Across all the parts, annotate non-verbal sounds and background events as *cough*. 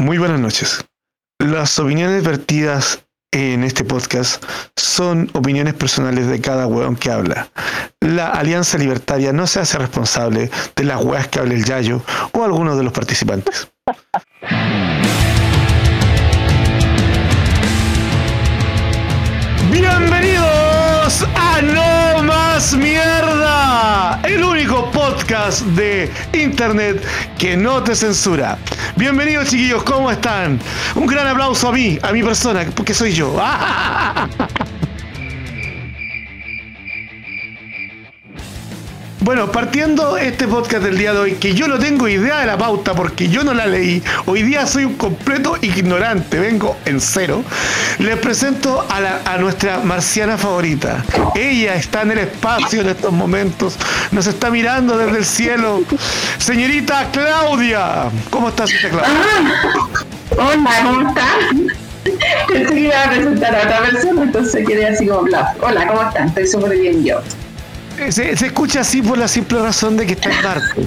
Muy buenas noches. Las opiniones vertidas en este podcast son opiniones personales de cada hueón que habla. La Alianza Libertaria no se hace responsable de las hueas que hable el Yayo o alguno de los participantes. *laughs* Bienvenidos a No Más Mierda, el único de internet que no te censura. Bienvenidos chiquillos, ¿cómo están? Un gran aplauso a mí, a mi persona, porque soy yo. *laughs* Bueno, partiendo este podcast del día de hoy, que yo no tengo idea de la pauta porque yo no la leí, hoy día soy un completo ignorante, vengo en cero, les presento a, la- a nuestra marciana favorita. Ella está en el espacio en estos momentos, nos está mirando desde el cielo. Señorita Claudia, ¿cómo estás, señorita Claudia? Hola, ¿cómo están? Pensé que iba a presentar a otra persona, entonces quedé así como. Hola, ¿cómo están? Estoy súper bien yo. Se, escucha así por la simple razón de que está en Marte.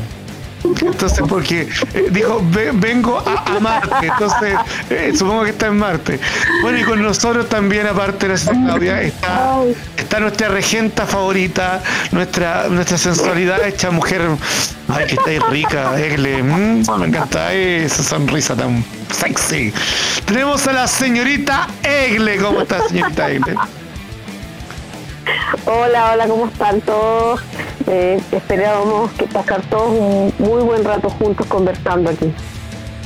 Entonces, porque eh, dijo, "Ve- vengo a, Marte, entonces eh, supongo que está en Marte. Bueno, y con nosotros también, aparte de la Claudia, está, nuestra regenta favorita, nuestra, nuestra sensualidad hecha mujer. Ay, que está ahí rica, Egle. Mm, me encanta esa sonrisa tan sexy. Tenemos a la señorita Egle. ¿Cómo está, señorita Egle? Hola, hola, ¿cómo están todos? Eh, esperábamos que pasar todos un muy buen rato juntos conversando aquí.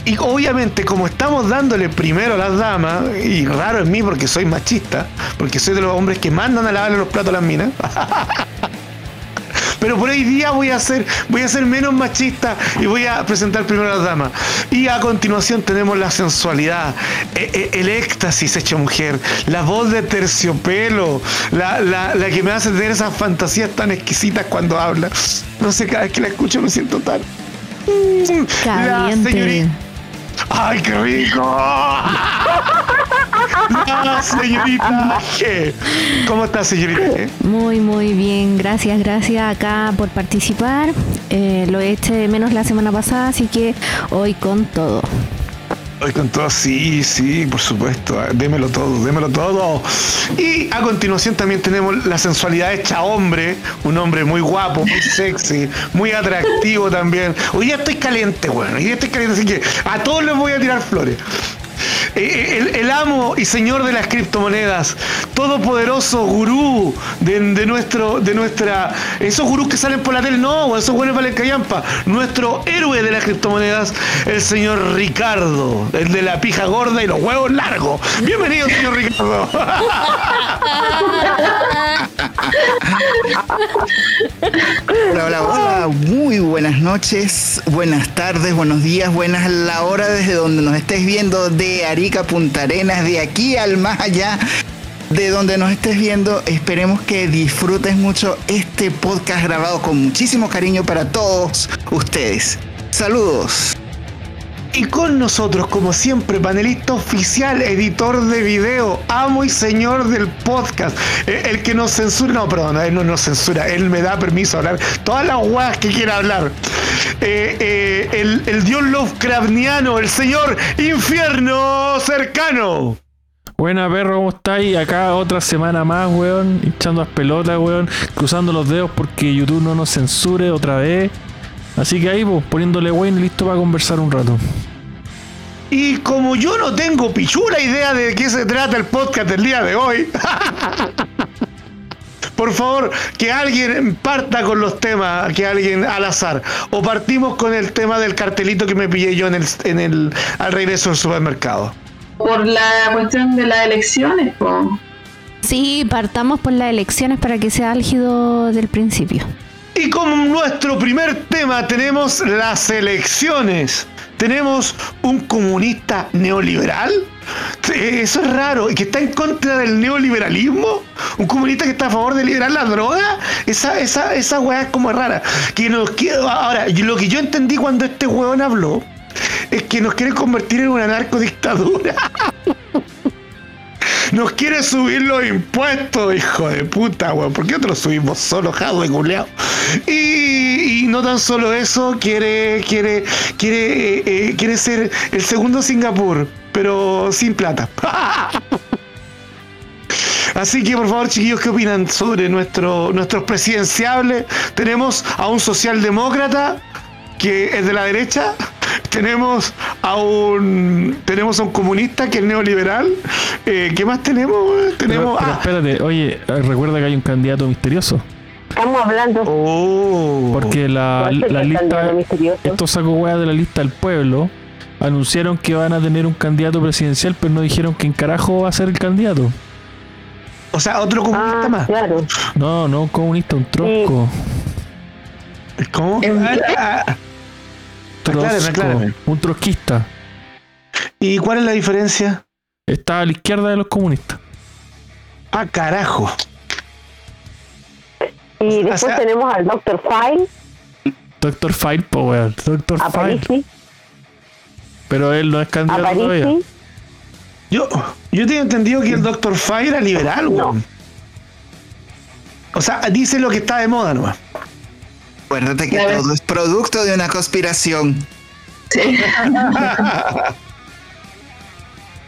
Y obviamente, como estamos dándole primero a las damas, y raro en mí porque soy machista, porque soy de los hombres que mandan a lavarle los platos a las minas. *laughs* Pero por hoy día voy a ser, voy a ser menos machista y voy a presentar primero a las damas. Y a continuación tenemos la sensualidad, e- e- el éxtasis hecho mujer, la voz de terciopelo, la, la, la que me hace tener esas fantasías tan exquisitas cuando habla. No sé, cada vez que la escucho me siento tan. La Caliente. señorita. ¡Ay, qué rico! La señorita. ¿Cómo está, señorita G? Muy, muy bien. Gracias, gracias acá por participar. Eh, lo eché menos la semana pasada, así que hoy con todo. Con todo, sí, sí, por supuesto. Démelo todo, démelo todo. Y a continuación también tenemos la sensualidad hecha hombre. Un hombre muy guapo, muy sexy, muy atractivo también. Hoy día estoy caliente, bueno. Hoy día estoy caliente, así que a todos les voy a tirar flores. Eh, El, el amo y señor de las criptomonedas, todopoderoso gurú de, nuestro, de nuestra, esos gurús que salen por la tele, no, esos buenos valen callampa, nuestro héroe de las criptomonedas, el señor Ricardo, el de la pija gorda y los huevos largos. Bienvenido, señor Ricardo. *laughs* Hola, hola, hola, muy buenas noches, buenas tardes, buenos días, buenas la hora desde donde nos estés viendo, de Arica, Punta Arenas, de aquí al más allá, de donde nos estés viendo. Esperemos que disfrutes mucho este podcast grabado con muchísimo cariño para todos ustedes. Saludos. Y con nosotros, como siempre, panelista oficial, editor de video, amo y señor del podcast, eh, el que nos censura, no, perdón, él no nos censura, él me da permiso de hablar todas las guas que quiera hablar. Eh, eh, el, el dios Lovecraftiano, el señor infierno cercano. Buena perro, ¿cómo estáis? Acá otra semana más, weón, hinchando las pelotas, weón, cruzando los dedos porque YouTube no nos censure otra vez. Así que ahí, pues, poniéndole Wayne listo para conversar un rato. Y como yo no tengo pichula idea de qué se trata el podcast del día de hoy, *laughs* por favor, que alguien parta con los temas, que alguien al azar. O partimos con el tema del cartelito que me pillé yo en el, en el al regreso del supermercado. Por la cuestión de las elecciones, po. Sí, partamos por las elecciones para que sea álgido del principio. Y como nuestro primer tema tenemos las elecciones. Tenemos un comunista neoliberal. Eh, Eso es raro. Y que está en contra del neoliberalismo. Un comunista que está a favor de liberar la droga. Esa, esa, esa weá es como rara. Que nos Ahora, lo que yo entendí cuando este weón habló es que nos quiere convertir en una narcodictadura. *laughs* Nos quiere subir los impuestos, hijo de puta, weón. ¿Por qué otros subimos solo, jado culeado? Y, y no tan solo eso, quiere, quiere, quiere, eh, eh, quiere ser el segundo Singapur, pero sin plata. *laughs* Así que por favor, chiquillos, ¿qué opinan sobre nuestro, nuestros presidenciables? Tenemos a un socialdemócrata que es de la derecha. Tenemos a un tenemos a un comunista que es neoliberal. Eh, ¿Qué más tenemos? Pero, Tenemos pero ah, espérate, oye, recuerda que hay un candidato misterioso. Estamos hablando. oh, Porque la, ¿Cuál sería la lista, estos saco weas de la lista del pueblo, anunciaron que van a tener un candidato presidencial, pero no dijeron quién carajo va a ser el candidato. o sea, otro comunista Ah, más. claro. No, no un comunista, un trosco. ¿Cómo? ¿En Ah, aclárame. un trotskista. ¿Y cuál es la diferencia? Está a la izquierda de los comunistas. Ah, carajo. Y después sea- tenemos al Dr. File, Doctor File, po weón. Doctor a File. Pero él no es candidato todavía. Parisi. Yo, yo tenía entendido que el Dr. Fire era liberal, No. weón. O sea, dice lo que está de moda nomás. Acuérdate que todo es producto de una conspiración. Sí.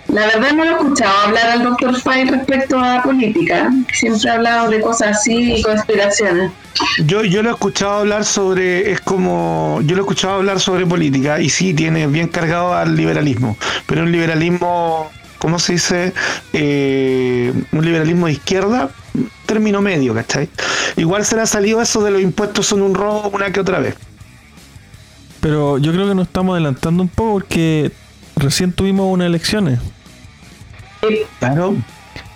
La verdad no lo he escuchado hablar al doctor Fine respecto a política. Siempre ha hablado de cosas así y conspiraciones. Yo, yo lo he escuchado hablar sobre, es como, yo lo he escuchado hablar sobre política y sí, tiene bien cargado al liberalismo, pero un liberalismo, ¿cómo se dice? Eh, un liberalismo de izquierda, término medio, ¿cachai? Igual se le ha salido eso de los impuestos son un robo una que otra vez. Pero yo creo que nos estamos adelantando un poco porque recién tuvimos unas elecciones. Claro.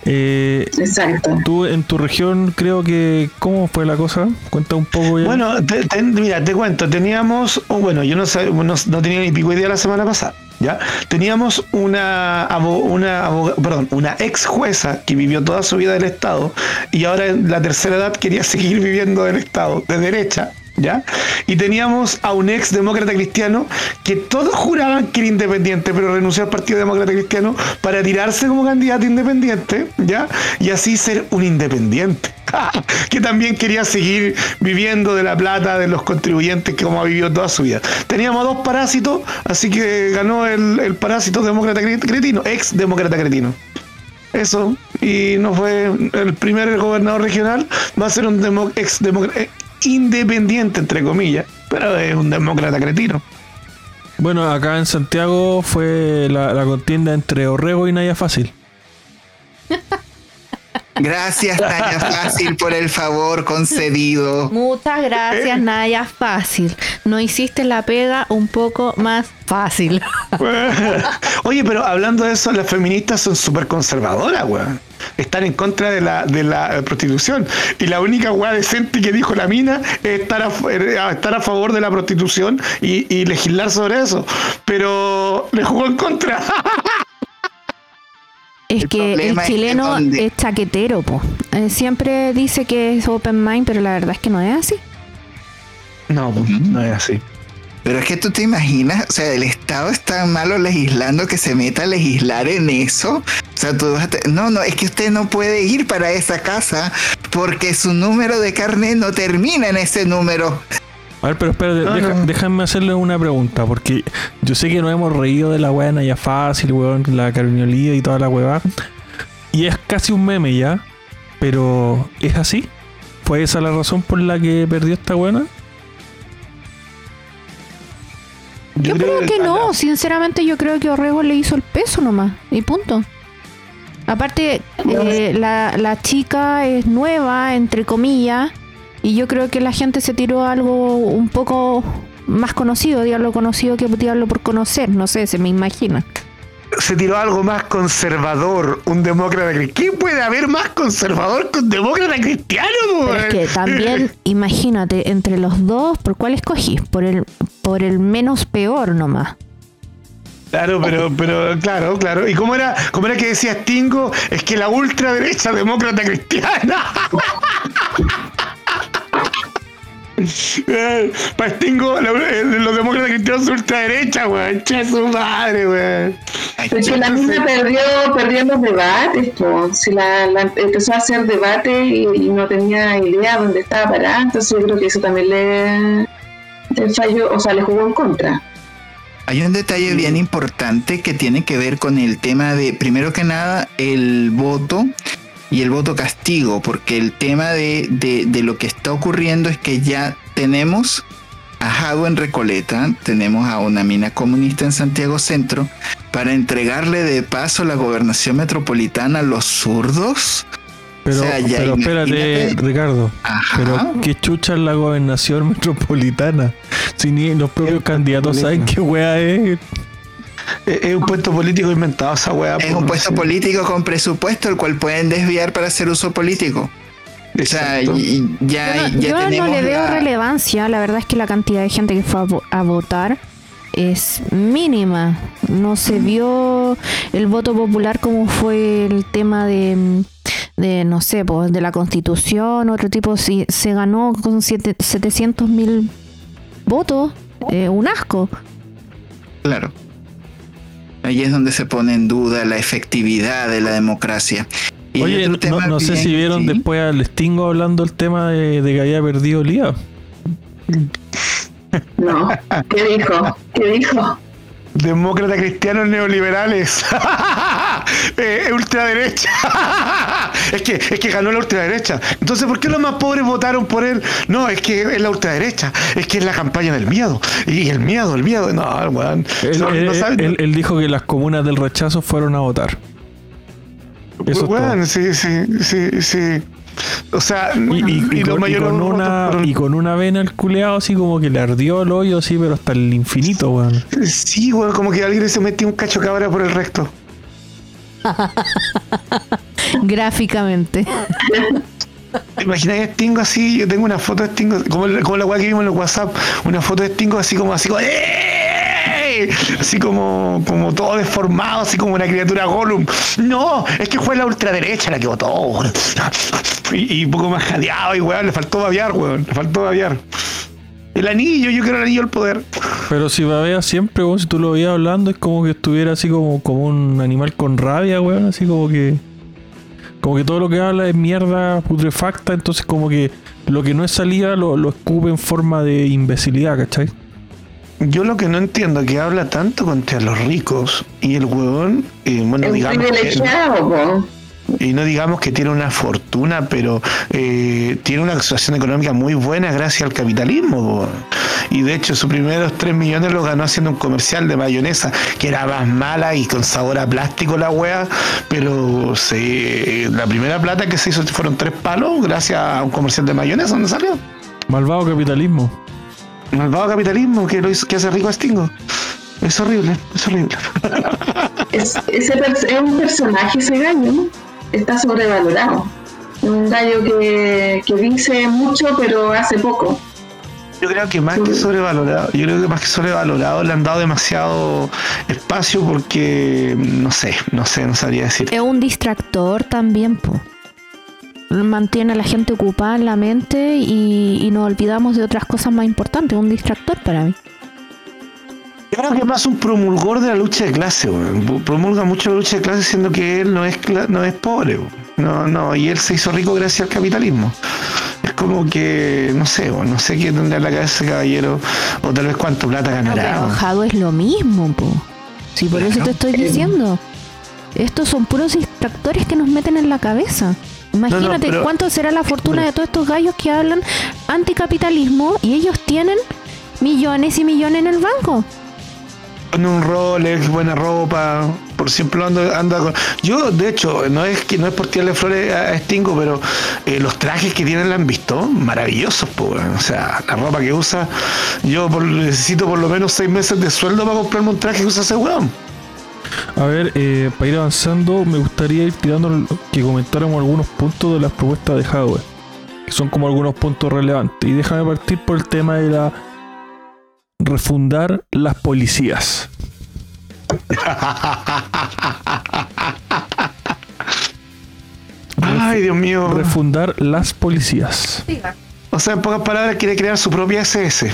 Eh, exacto. tú en tu región creo que... ¿Cómo fue la cosa? Cuenta un poco ya. Bueno, te- te- mira, te cuento, teníamos, oh, bueno, yo no, sab- no, no tenía ni pico idea la semana pasada, ¿ya? Teníamos una, una, perdón, una ex jueza que vivió toda su vida del Estado y ahora en la tercera edad quería *laughs* seguir viviendo del Estado, de derecha, ¿ya? Y teníamos a un ex demócrata cristiano que todos juraban que era independiente, pero renunció al Partido Demócrata Cristiano para tirarse como candidato independiente, ¿ya? Y así ser un independiente. *laughs* que también quería seguir viviendo de la plata de los contribuyentes que como ha vivido toda su vida. Teníamos dos parásitos, así que ganó el, el parásito demócrata cre- cretino, ex demócrata cretino. Eso, y no fue el primer gobernador regional, va a ser un demo- ex demócrata independiente, entre comillas, pero es un demócrata cretino. Bueno, acá en Santiago fue la, la contienda entre Orrego y Naya Fácil. *laughs* Gracias, Tania Fácil, por el favor concedido. Muchas gracias, Naya. Fácil. No hiciste la pega un poco más fácil. *laughs* Oye, pero hablando de eso, las feministas son súper conservadoras, weón. Están en contra de la, de la prostitución. Y la única weá decente que dijo la mina es estar a, eh, estar a favor de la prostitución y, y legislar sobre eso. Pero le jugó en contra. Es El que el es chileno es chaquetero, po. Eh, siempre dice que es open mind, pero la verdad es que no es así. No, no es así. Pero es que tú te imaginas, o sea, el Estado es tan malo legislando que se meta a legislar en eso. O sea, tú vas a te- No, no, es que usted no puede ir para esa casa porque su número de carnet no termina en ese número. A ver, pero No, deja- no. déjame hacerle una pregunta, porque yo sé que nos hemos reído de la weá Naya Fácil, weón, la Carolina y toda la weá. Y es casi un meme ya, pero ¿es así? ¿Fue esa la razón por la que perdió esta buena? Yo, creo, que no, sinceramente yo creo que Orrego le hizo el peso nomás, y punto. Aparte, eh, la, la chica es nueva, entre comillas, y yo creo que la gente se tiró a algo un poco más conocido, diablo conocido que diablo por conocer, no sé, se me imagina. Se tiró algo más conservador, un demócrata cristiano. ¿Qué puede haber más conservador que un demócrata cristiano, Pero es que también, *laughs* imagínate, entre los dos, ¿por cuál escogís? Por el, por el menos peor nomás. Claro, pero, pero, claro, claro. ¿Y cómo era, cómo era que decía Stingo? Es que la ultraderecha demócrata cristiana. *laughs* Eh, Para Stingo, la- eh, los demócratas cristianos son ultraderecha, weón. Che, su madre, weón. Porque la mina perdió, perdió los debates, pues. Si la, la empezó a hacer debate y, y no tenía idea dónde estaba parada, entonces yo creo que eso también le, le falló, o sea, le jugó en contra. Hay un detalle bien importante que tiene que ver con el tema de, primero que nada, el voto y el voto castigo, porque el tema de, de- de lo que está ocurriendo es que ya tenemos a Jado en Recoleta, tenemos a una mina comunista en Santiago Centro, para entregarle de paso la gobernación metropolitana a los zurdos. Pero, O sea, ya pero espérate. Ricardo. Ajá. Pero qué chucha es la gobernación *laughs* metropolitana. Si ni los propios candidatos saben qué wea es. Es, un puesto político inventado esa weá. Es un no puesto sé. político con presupuesto, el cual pueden desviar para hacer uso político. O sea, ya, Yo, no- ya yo no le veo la- relevancia. La verdad es que la cantidad de gente que fue a, vo- a votar es mínima. No se vio el voto popular como fue el tema de, de no sé, pues, de la constitución, otro tipo. Si se ganó con siete- 700 mil votos, eh, un asco. Claro. Ahí es donde se pone en duda la efectividad de la democracia. Y Oye, otro no, tema no sé bien- si vieron sí. después al Stingo hablando el tema de, de que había perdido Lía. No. ¿Qué dijo? ¿Qué dijo? Demócratas cristianos neoliberales. *laughs* eh, ultraderecha. *laughs* es, que, es que ganó la ultraderecha. Entonces, ¿por qué los más pobres votaron por él? No, es que es la ultraderecha. Es que es la campaña del miedo. Y el miedo, el miedo. No, weón. Él, No, él- no saben- él- él dijo que las comunas del rechazo fueron a votar. Eso sí, sí, sí, sí. O sea, Y, y- y y con, una, y con una vena el culeado así como que le ardió el hoyo así, pero hasta el infinito, weón. Sí, weón, como que alguien se metió un cacho cabra por el recto. *laughs* Gráficamente. ¿Te imaginas que Stingo así? Yo tengo una foto de Stingo, como, la weá que vimos en el WhatsApp, una foto de Stingo así como así como así como, como todo deformado, así como una criatura Gollum. No, es que fue la ultraderecha la que votó. Y, y un poco más jadeado y weón, le faltó babear, weón, le faltó babear. El anillo, yo quiero el anillo del poder. Pero si babea siempre, weón, si tú lo veías hablando, es como que estuviera así como, como un animal con rabia, weón, así como que. Como que todo lo que habla es mierda putrefacta, entonces como que lo que no es salida lo, lo escupe en forma de imbecilidad, ¿cachai? Yo lo que no entiendo es que habla tanto contra los ricos y el huevón, eh, bueno, Es digamos, que- privilegiado. Y no digamos que tiene una fortuna, pero eh, tiene una situación económica muy buena gracias al capitalismo. Y de hecho, sus primeros 3 millones los ganó haciendo un comercial de mayonesa, que era más mala y con sabor a plástico la wea, pero se, la primera plata que se hizo fueron tres palos gracias a un comercial de mayonesa, ¿dónde salió? Malvado capitalismo. Malvado capitalismo que, lo hizo, que hace rico a Stingo. Es horrible, es horrible. Es, es un personaje ese gallo, ¿no? Está sobrevalorado. Es un gallo que, que dice mucho pero hace poco. Yo creo que más que sobrevalorado, yo creo que más que sobrevalorado le han dado demasiado espacio porque no sé, no sé, no sabría decir. Es un distractor también, po. Mantiene a la gente ocupada en la mente y, y nos olvidamos de otras cosas más importantes. Un distractor para mí. Yo creo que más un promulgor de la lucha de clase, weón. promulga mucho la lucha de clase siendo que él no es no es pobre, weón. no, no, y él se hizo rico gracias al capitalismo. Es como que, no sé, weón, no sé qué tendrá en la cabeza ese caballero, o tal vez cuánto plata ganará. Pero weón. Jado es lo mismo, po. Sí, por eso te estoy diciendo. Estos son puros distractores que nos meten en la cabeza. Imagínate pero- cuánto será la fortuna de todos estos gallos que hablan anticapitalismo y ellos tienen millones y millones en el banco. Pone un Rolex, buena ropa, por siempre anda, anda con... Yo, de hecho, no es que no es por tirarle flores a a Stingo, pero eh, los trajes que tienen la han visto, maravillosos, weón. o sea, la ropa que usa, yo necesito por lo menos seis meses de sueldo para comprarme un traje que usa ese weón. A ver, eh, para ir avanzando, me gustaría ir tirando que comentáramos algunos puntos de las propuestas de Howard, que son como algunos puntos relevantes. Y déjame partir por el tema de la refundar las policías. Ay, Dios mío. Refundar las policías. O sea, en pocas palabras, quiere crear su propia SS.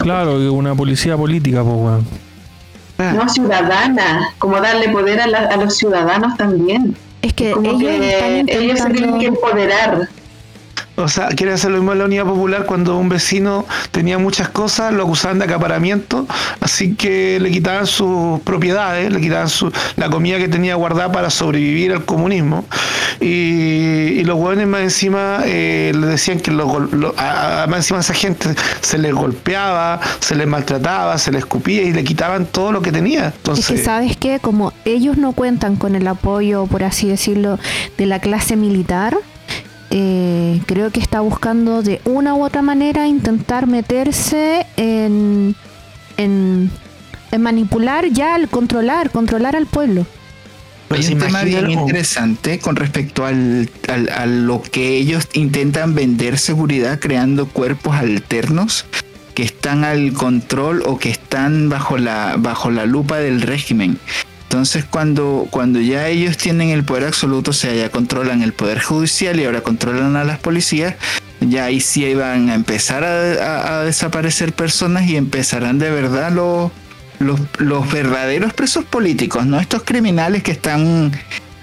Claro, que una policía política, pues, weón. Ah. No, ciudadana, como darle poder a, la- a los ciudadanos también. Es que Como ellos que están ellos se tienen que empoderar. O sea, quiere hacer lo mismo en la Unidad Popular cuando un vecino tenía muchas cosas, lo acusaban de acaparamiento, así que le quitaban sus propiedades, le quitaban su, la comida que tenía guardada para sobrevivir al comunismo. Y, y los hueones más encima eh, le decían que los gol- lo- a- a- más encima a esa gente se les golpeaba, se les maltrataba, se les escupía y le quitaban todo lo que tenía. Es Entonces, que sabes que como ellos no cuentan con el apoyo, por así decirlo, de la clase militar, eh, creo que está buscando de una u otra manera intentar meterse en, en, en manipular ya, al controlar, controlar al pueblo. pues Hay un tema bien interesante con respecto al, al- a lo que ellos intentan vender seguridad creando cuerpos alternos que están al control o que están bajo la, bajo la lupa del régimen. Entonces cuando, cuando ya ellos tienen el poder absoluto, o sea, ya controlan el poder judicial y ahora controlan a las policías, ya ahí sí van a empezar a, a- a desaparecer personas y empezarán de verdad los, los, los verdaderos presos políticos, no estos criminales que están,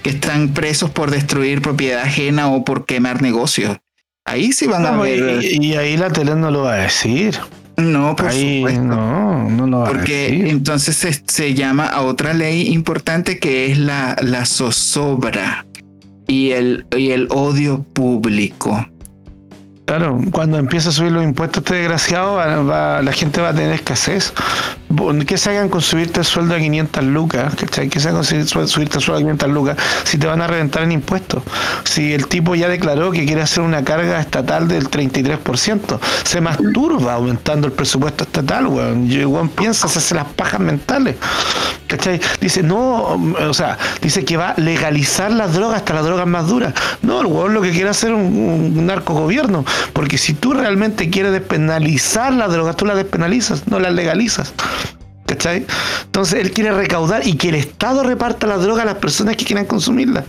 que están presos por destruir propiedad ajena o por quemar negocios. Ahí sí van a ver. y, y ahí la tele no lo va a decir. No, por supuesto. no, no lo Porque entonces se, se llama a otra ley importante que es la, la zozobra y el, y el odio público. Claro, cuando empieza a subir los impuestos este desgraciado, va- va- la gente va a tener escasez. ¿Qué se hagan con subirte el sueldo a 500 lucas? ¿Cachai? ¿Qué se hagan con subir- su- subirte el sueldo a 500 lucas si te van a reventar en impuestos? Si el tipo ya declaró que quiere hacer una carga estatal del 33%, se masturba aumentando el presupuesto estatal, weón. Y weón piensa, se hace las pajas mentales. ¿Cachai? Dice, no, o sea, dice que va a legalizar las drogas hasta las drogas más duras. No, el weón lo que quiere hacer un, un narcogobierno. Porque si tú realmente quieres despenalizar las drogas, tú las despenalizas, no las legalizas. ¿Cachai? Entonces él quiere recaudar y que el Estado reparta las drogas a las personas que quieran consumirlas.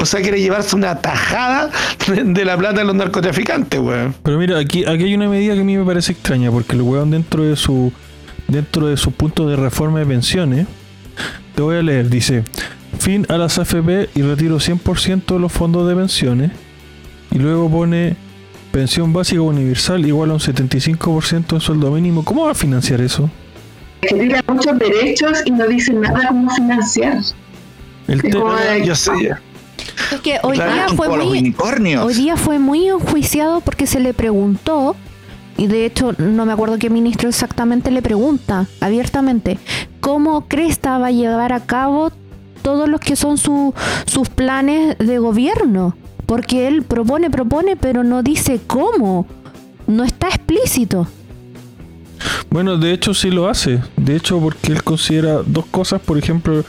O sea, quiere llevarse una tajada *laughs* de la plata de los narcotraficantes, weón. Pero mira, aquí, aquí hay una medida que a mí me parece extraña, porque el weón dentro de su dentro de su punto de reforma de pensiones, te voy a leer, dice, fin a las AFP y retiro 100% de los fondos de pensiones, y luego pone pensión básica universal igual a un 75% de sueldo mínimo. ¿Cómo va a financiar eso? Que tiran muchos derechos y no dicen nada cómo financiar. El Sí, te- como de- Yo sé. Es que hoy Claro, día fue muy. Hoy día fue muy enjuiciado porque se le preguntó, y de hecho no me acuerdo qué ministro exactamente le pregunta abiertamente, ¿cómo Cresta va a llevar a cabo todos los que son su- sus planes de gobierno? Porque él propone, propone, pero no dice cómo. No está explícito. Bueno, de hecho sí lo hace. De hecho, porque él considera dos cosas, por ejemplo,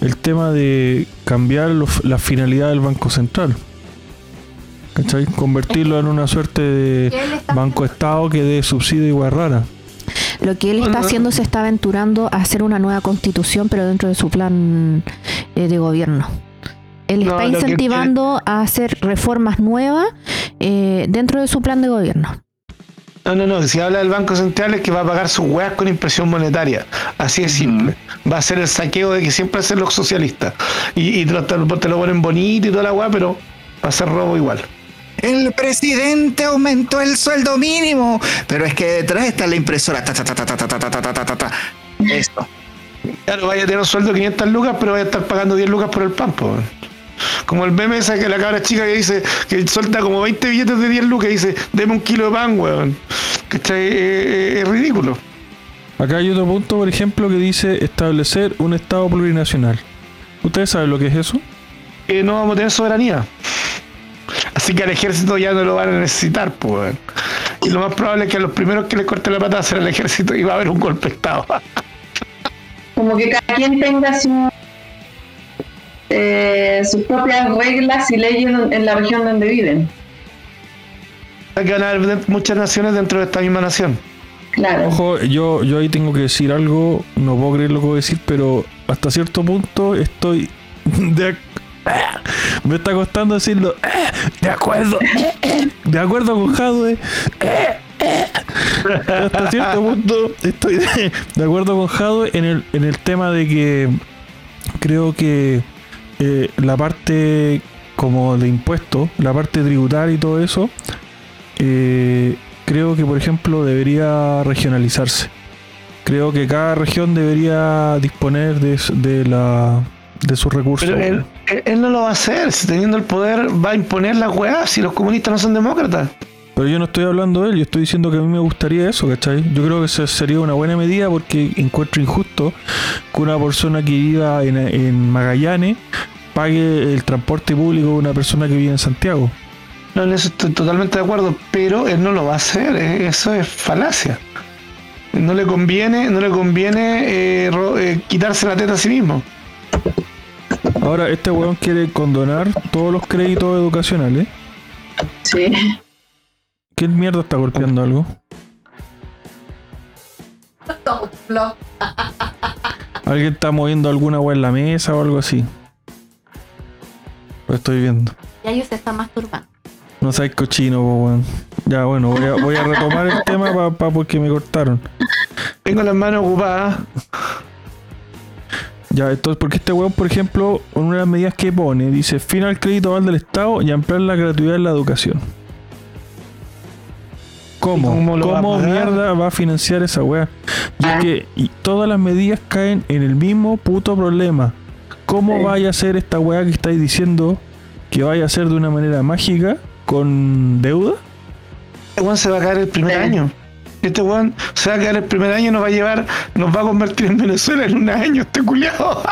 el tema de cambiar la finalidad del Banco Central. ¿Cachai? Convertirlo en una suerte de banco estado que dé subsidio igual rara. Lo que él está haciendo se está aventurando a hacer una nueva constitución, pero dentro de su plan eh, de gobierno. Él está incentivando a hacer reformas nuevas dentro de su plan de gobierno. No, no, no. Si habla del Banco Central es que va a pagar sus weas con impresión monetaria. Así es simple. Va a ser el saqueo de que siempre hacen los socialistas. Y, y te, lo, te, lo, ponen bonito y toda la wea, pero va a ser robo igual. El presidente aumentó el sueldo mínimo, pero es que detrás está la impresora. Ta, ta, ta, Claro, vaya a tener un sueldo de 500 lucas, pero vaya a estar pagando 10 lucas por el pan, po. Como el meme esa que la cabra chica que dice que suelta como 20 billetes de 10 lucas y dice, deme un kilo de pan, weón. ¿Cachai? Eh, eh, es ridículo. Acá hay otro punto, por ejemplo, que dice establecer un Estado plurinacional. ¿Ustedes saben lo que es eso? Que no vamos a tener soberanía. Así que al ejército ya no lo van a necesitar, pues. weón. Y lo más probable es que a los primeros que les corte la pata será el ejército y va a haber un golpe de Estado. Como que cada quien tenga su, eh, sus propias reglas y leyes en- en la región donde viven. Hay que de- muchas naciones dentro de esta misma nación. Claro. Ojo, yo, yo ahí tengo que decir algo, no puedo creer lo que voy a decir, pero hasta cierto punto estoy *laughs* de *laughs* me está costando decirlo *laughs* de acuerdo de acuerdo con Jadwe Hasta cierto punto estoy de, acuerdo con Jado en el, en el tema de que creo que eh, la parte como de impuestos, la parte tributaria y todo eso, eh, creo que por ejemplo debería regionalizarse. Creo que cada región debería disponer de, de la de sus recursos. Pero él no lo va a hacer. Si teniendo el poder va a imponer las weas si los comunistas no son demócratas. Pero yo no estoy hablando de él, yo estoy diciendo que a mí me gustaría eso, ¿cachai? Yo creo que eso sería una buena medida porque encuentro injusto que una persona que viva en, en Magallanes pague el transporte público de una persona que vive en Santiago. No, en eso estoy totalmente de acuerdo, pero él no lo va a hacer. eh, Eso es falacia. No le conviene, no le conviene eh, ro- eh, quitarse la teta a sí mismo. Ahora, este weón quiere condonar todos los créditos educacionales. Sí. ¿Qué mierda está golpeando algo? ¿Alguien está moviendo alguna weá en la mesa o algo así? Lo estoy viendo. Ya ellos se están masturbando. No seas cochino, po, weón. Ya, bueno, voy a, voy a retomar el tema para pa, porque me cortaron. Tengo las manos ocupadas. Ya, entonces, porque este weón, por ejemplo, una de las medidas que pone, dice fin al crédito del Estado y ampliar la gratuidad en la educación. ¿Cómo? ¿Y cómo mierda va a financiar esa weá? Y es Ah. que y todas las medidas caen en el mismo puto problema. ¿Cómo Sí. vaya a ser esta weá que estáis diciendo que vaya a ser de una manera mágica con deuda? Este weón se va a caer el primer Sí. año. Este weón se va a caer el primer año y nos va a llevar, nos va a convertir en Venezuela en un año, este culiado.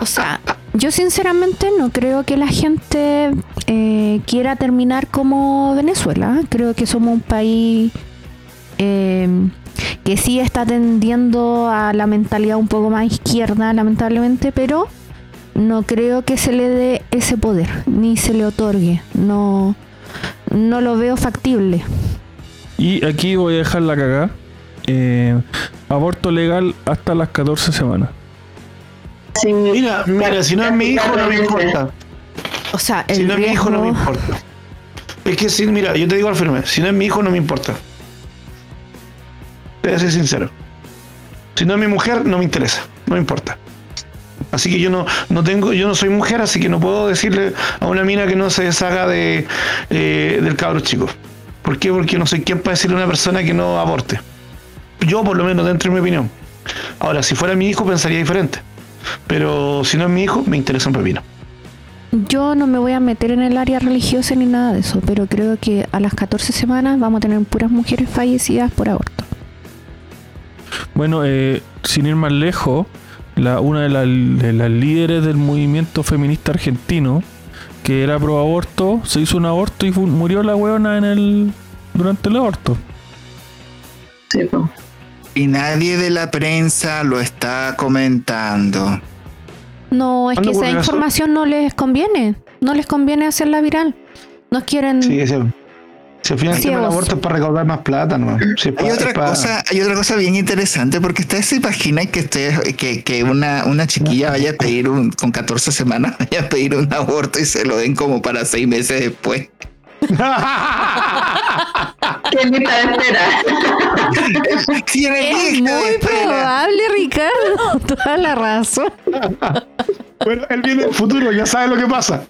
O sea, yo sinceramente no creo que la gente eh, quiera terminar como Venezuela. Creo que somos un país eh, que sí está tendiendo a la mentalidad un poco más izquierda, lamentablemente, pero no creo que se le dé ese poder, ni se le otorgue. No, no lo veo factible. Y aquí voy a dejar la cagada. Eh, aborto legal hasta las 14 semanas. Sí, Mira, mira, si no es mi hijo no me importa. O sea, el Si no es mi hijo no me importa. Es que sí, mira, yo te digo al firme, si no es mi hijo no me importa. Te voy a ser sincero. Si no es mi mujer, no me interesa, no me importa. Así que yo no, no tengo, yo no soy mujer, así que no puedo decirle a una mina que no se deshaga de, eh, del cabro chico. ¿Por qué? Porque no soy quien para decirle a una persona que no aborte. Yo por lo menos dentro de mi opinión. Ahora, si fuera mi hijo pensaría diferente. Pero si no es mi hijo, me interesa un pepino. Yo no me voy a meter en el área religiosa ni nada de eso, pero creo que a las 14 semanas vamos a tener puras mujeres fallecidas por aborto. Bueno, eh, sin ir más lejos, la, una de, las- de las líderes del movimiento feminista argentino, que era pro aborto, se hizo un aborto y murió la weona en el durante el aborto. sí, po. Y nadie de la prensa lo está comentando. No, es que ¿Cuándo esa información no les conviene, no les conviene hacerla viral. Nos quieren... Sí, ese, si al final el tema del Ciegos. aborto es para recaudar más plata, ¿no? Si Hay otra cosa, hay otra cosa bien interesante porque ustedes se imaginan que ustedes, que, que una, una chiquilla vaya a pedir un, con 14 semanas, *laughs* vaya a pedir un aborto y se lo den como para seis meses después. ¿Qué lista de espera? Tiene Es lista de muy espera. probable, Ricardo. *laughs* Toda la razón. bueno, él viene del futuro, ya sabe lo que pasa.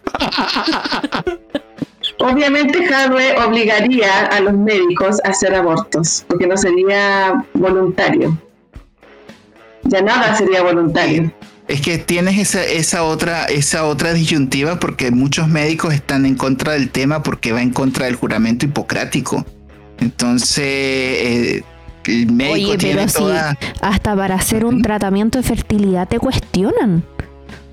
Obviamente Harvey obligaría a los médicos a hacer abortos, porque no sería voluntario. Ya nada sería voluntario. Es que tienes esa, esa otra, esa otra disyuntiva porque muchos médicos están en contra del tema porque va en contra del juramento hipocrático. Entonces, eh, el médico Oye, tiene pero toda. hasta para hacer un tratamiento de fertilidad te cuestionan.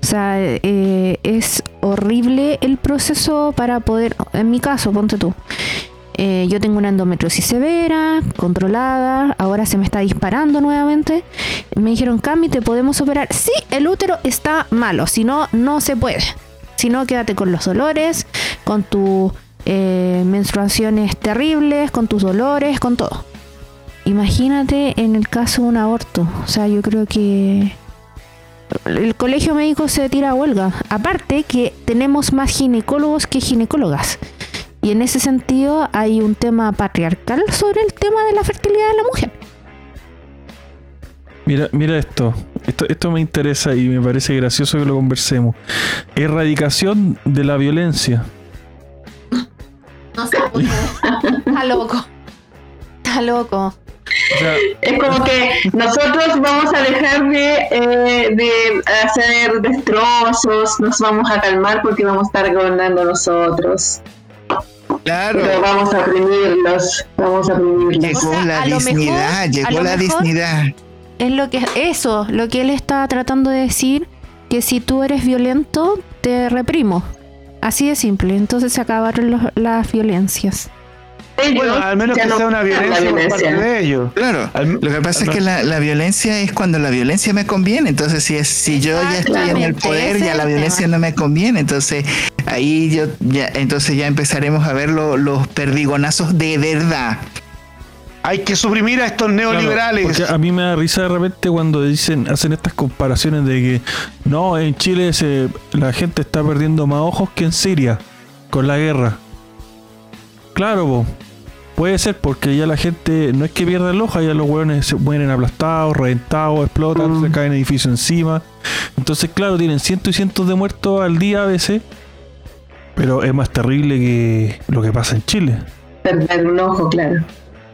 O sea, eh, es horrible el proceso para poder, en mi caso, ponte tú. Eh, yo tengo una endometriosis severa, controlada, ahora se me está disparando nuevamente. Me dijeron, Cami, ¿te podemos operar? Sí, el útero está malo, si no, no se puede. Si no, quédate con los dolores, con tus eh, menstruaciones terribles, con tus dolores, con todo. Imagínate en el caso de un aborto. O sea, yo creo que el colegio médico se tira a huelga. Aparte que tenemos más ginecólogos que ginecólogas. Y en ese sentido hay un tema patriarcal sobre el tema de la fertilidad de la mujer. Mira, mira esto. esto. Esto me interesa y me parece gracioso que lo conversemos. Erradicación de la violencia. No sé, Está loco. Está loco. O sea, Es como que nosotros vamos a dejar de, eh, de hacer destrozos, nos vamos a calmar porque vamos a estar gobernando nosotros. Claro. Pero vamos a oprimirlos, vamos a oprimirlos. Llegó O sea, la dignidad, a llegó la dignidad. Es lo que eso, lo que él está tratando de decir, que si tú eres violento, te reprimo. Así de simple. Entonces se acabaron los- las violencias. Ellos Bueno, al menos que no sea una la violencia por parte violencia. de ellos. Claro, Al- lo que pasa es que la, la violencia es cuando la violencia me conviene. Entonces, si es si yo ya estoy en el poder, ya la violencia no me conviene. Entonces, ahí yo ya, entonces ya empezaremos a ver lo- los perdigonazos de verdad. Hay que suprimir a estos neoliberales. Claro, a mí me da risa de repente cuando dicen, hacen estas comparaciones de que no, en Chile se, la gente está perdiendo más ojos que en Siria con la guerra. Claro, po, puede ser porque ya la gente no es que pierda el ojo, ya los hueones se mueren aplastados, reventados, explotan, se caen edificios encima. Entonces, claro, tienen cientos y cientos de muertos al día a veces, pero es más terrible que lo que pasa en Chile. Perder un ojo, claro.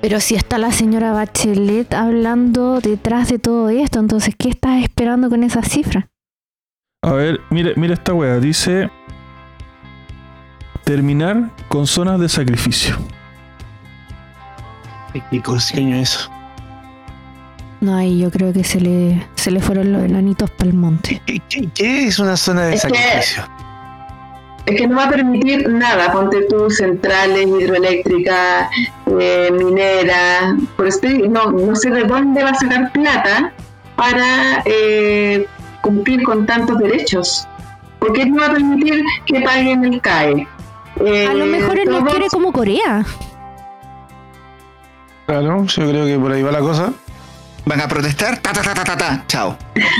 Pero si está la señora Bachelet hablando detrás de todo esto, entonces, ¿qué estás esperando con esa cifra? A ver, mira, mira esta wea. Dice terminar con zonas de sacrificio. ¿Qué coño es eso? No, ahí yo creo que se le, se le fueron los enanitos para el monte. ¿Qué, qué- qué es una zona de Es que- sacrificio? Es que no va a permitir nada, ponte tú centrales hidroeléctricas, eh, mineras, por eso te digo, no, no sé de dónde va a sacar plata para eh, cumplir con tantos derechos. Porque no va a permitir que paguen el CAE. Eh, A lo mejor él no todos- quiere como Corea. Claro, yo creo que por ahí va la cosa. ¿Van a protestar? Ta, ta, ta, ta, ta, ta. Chao.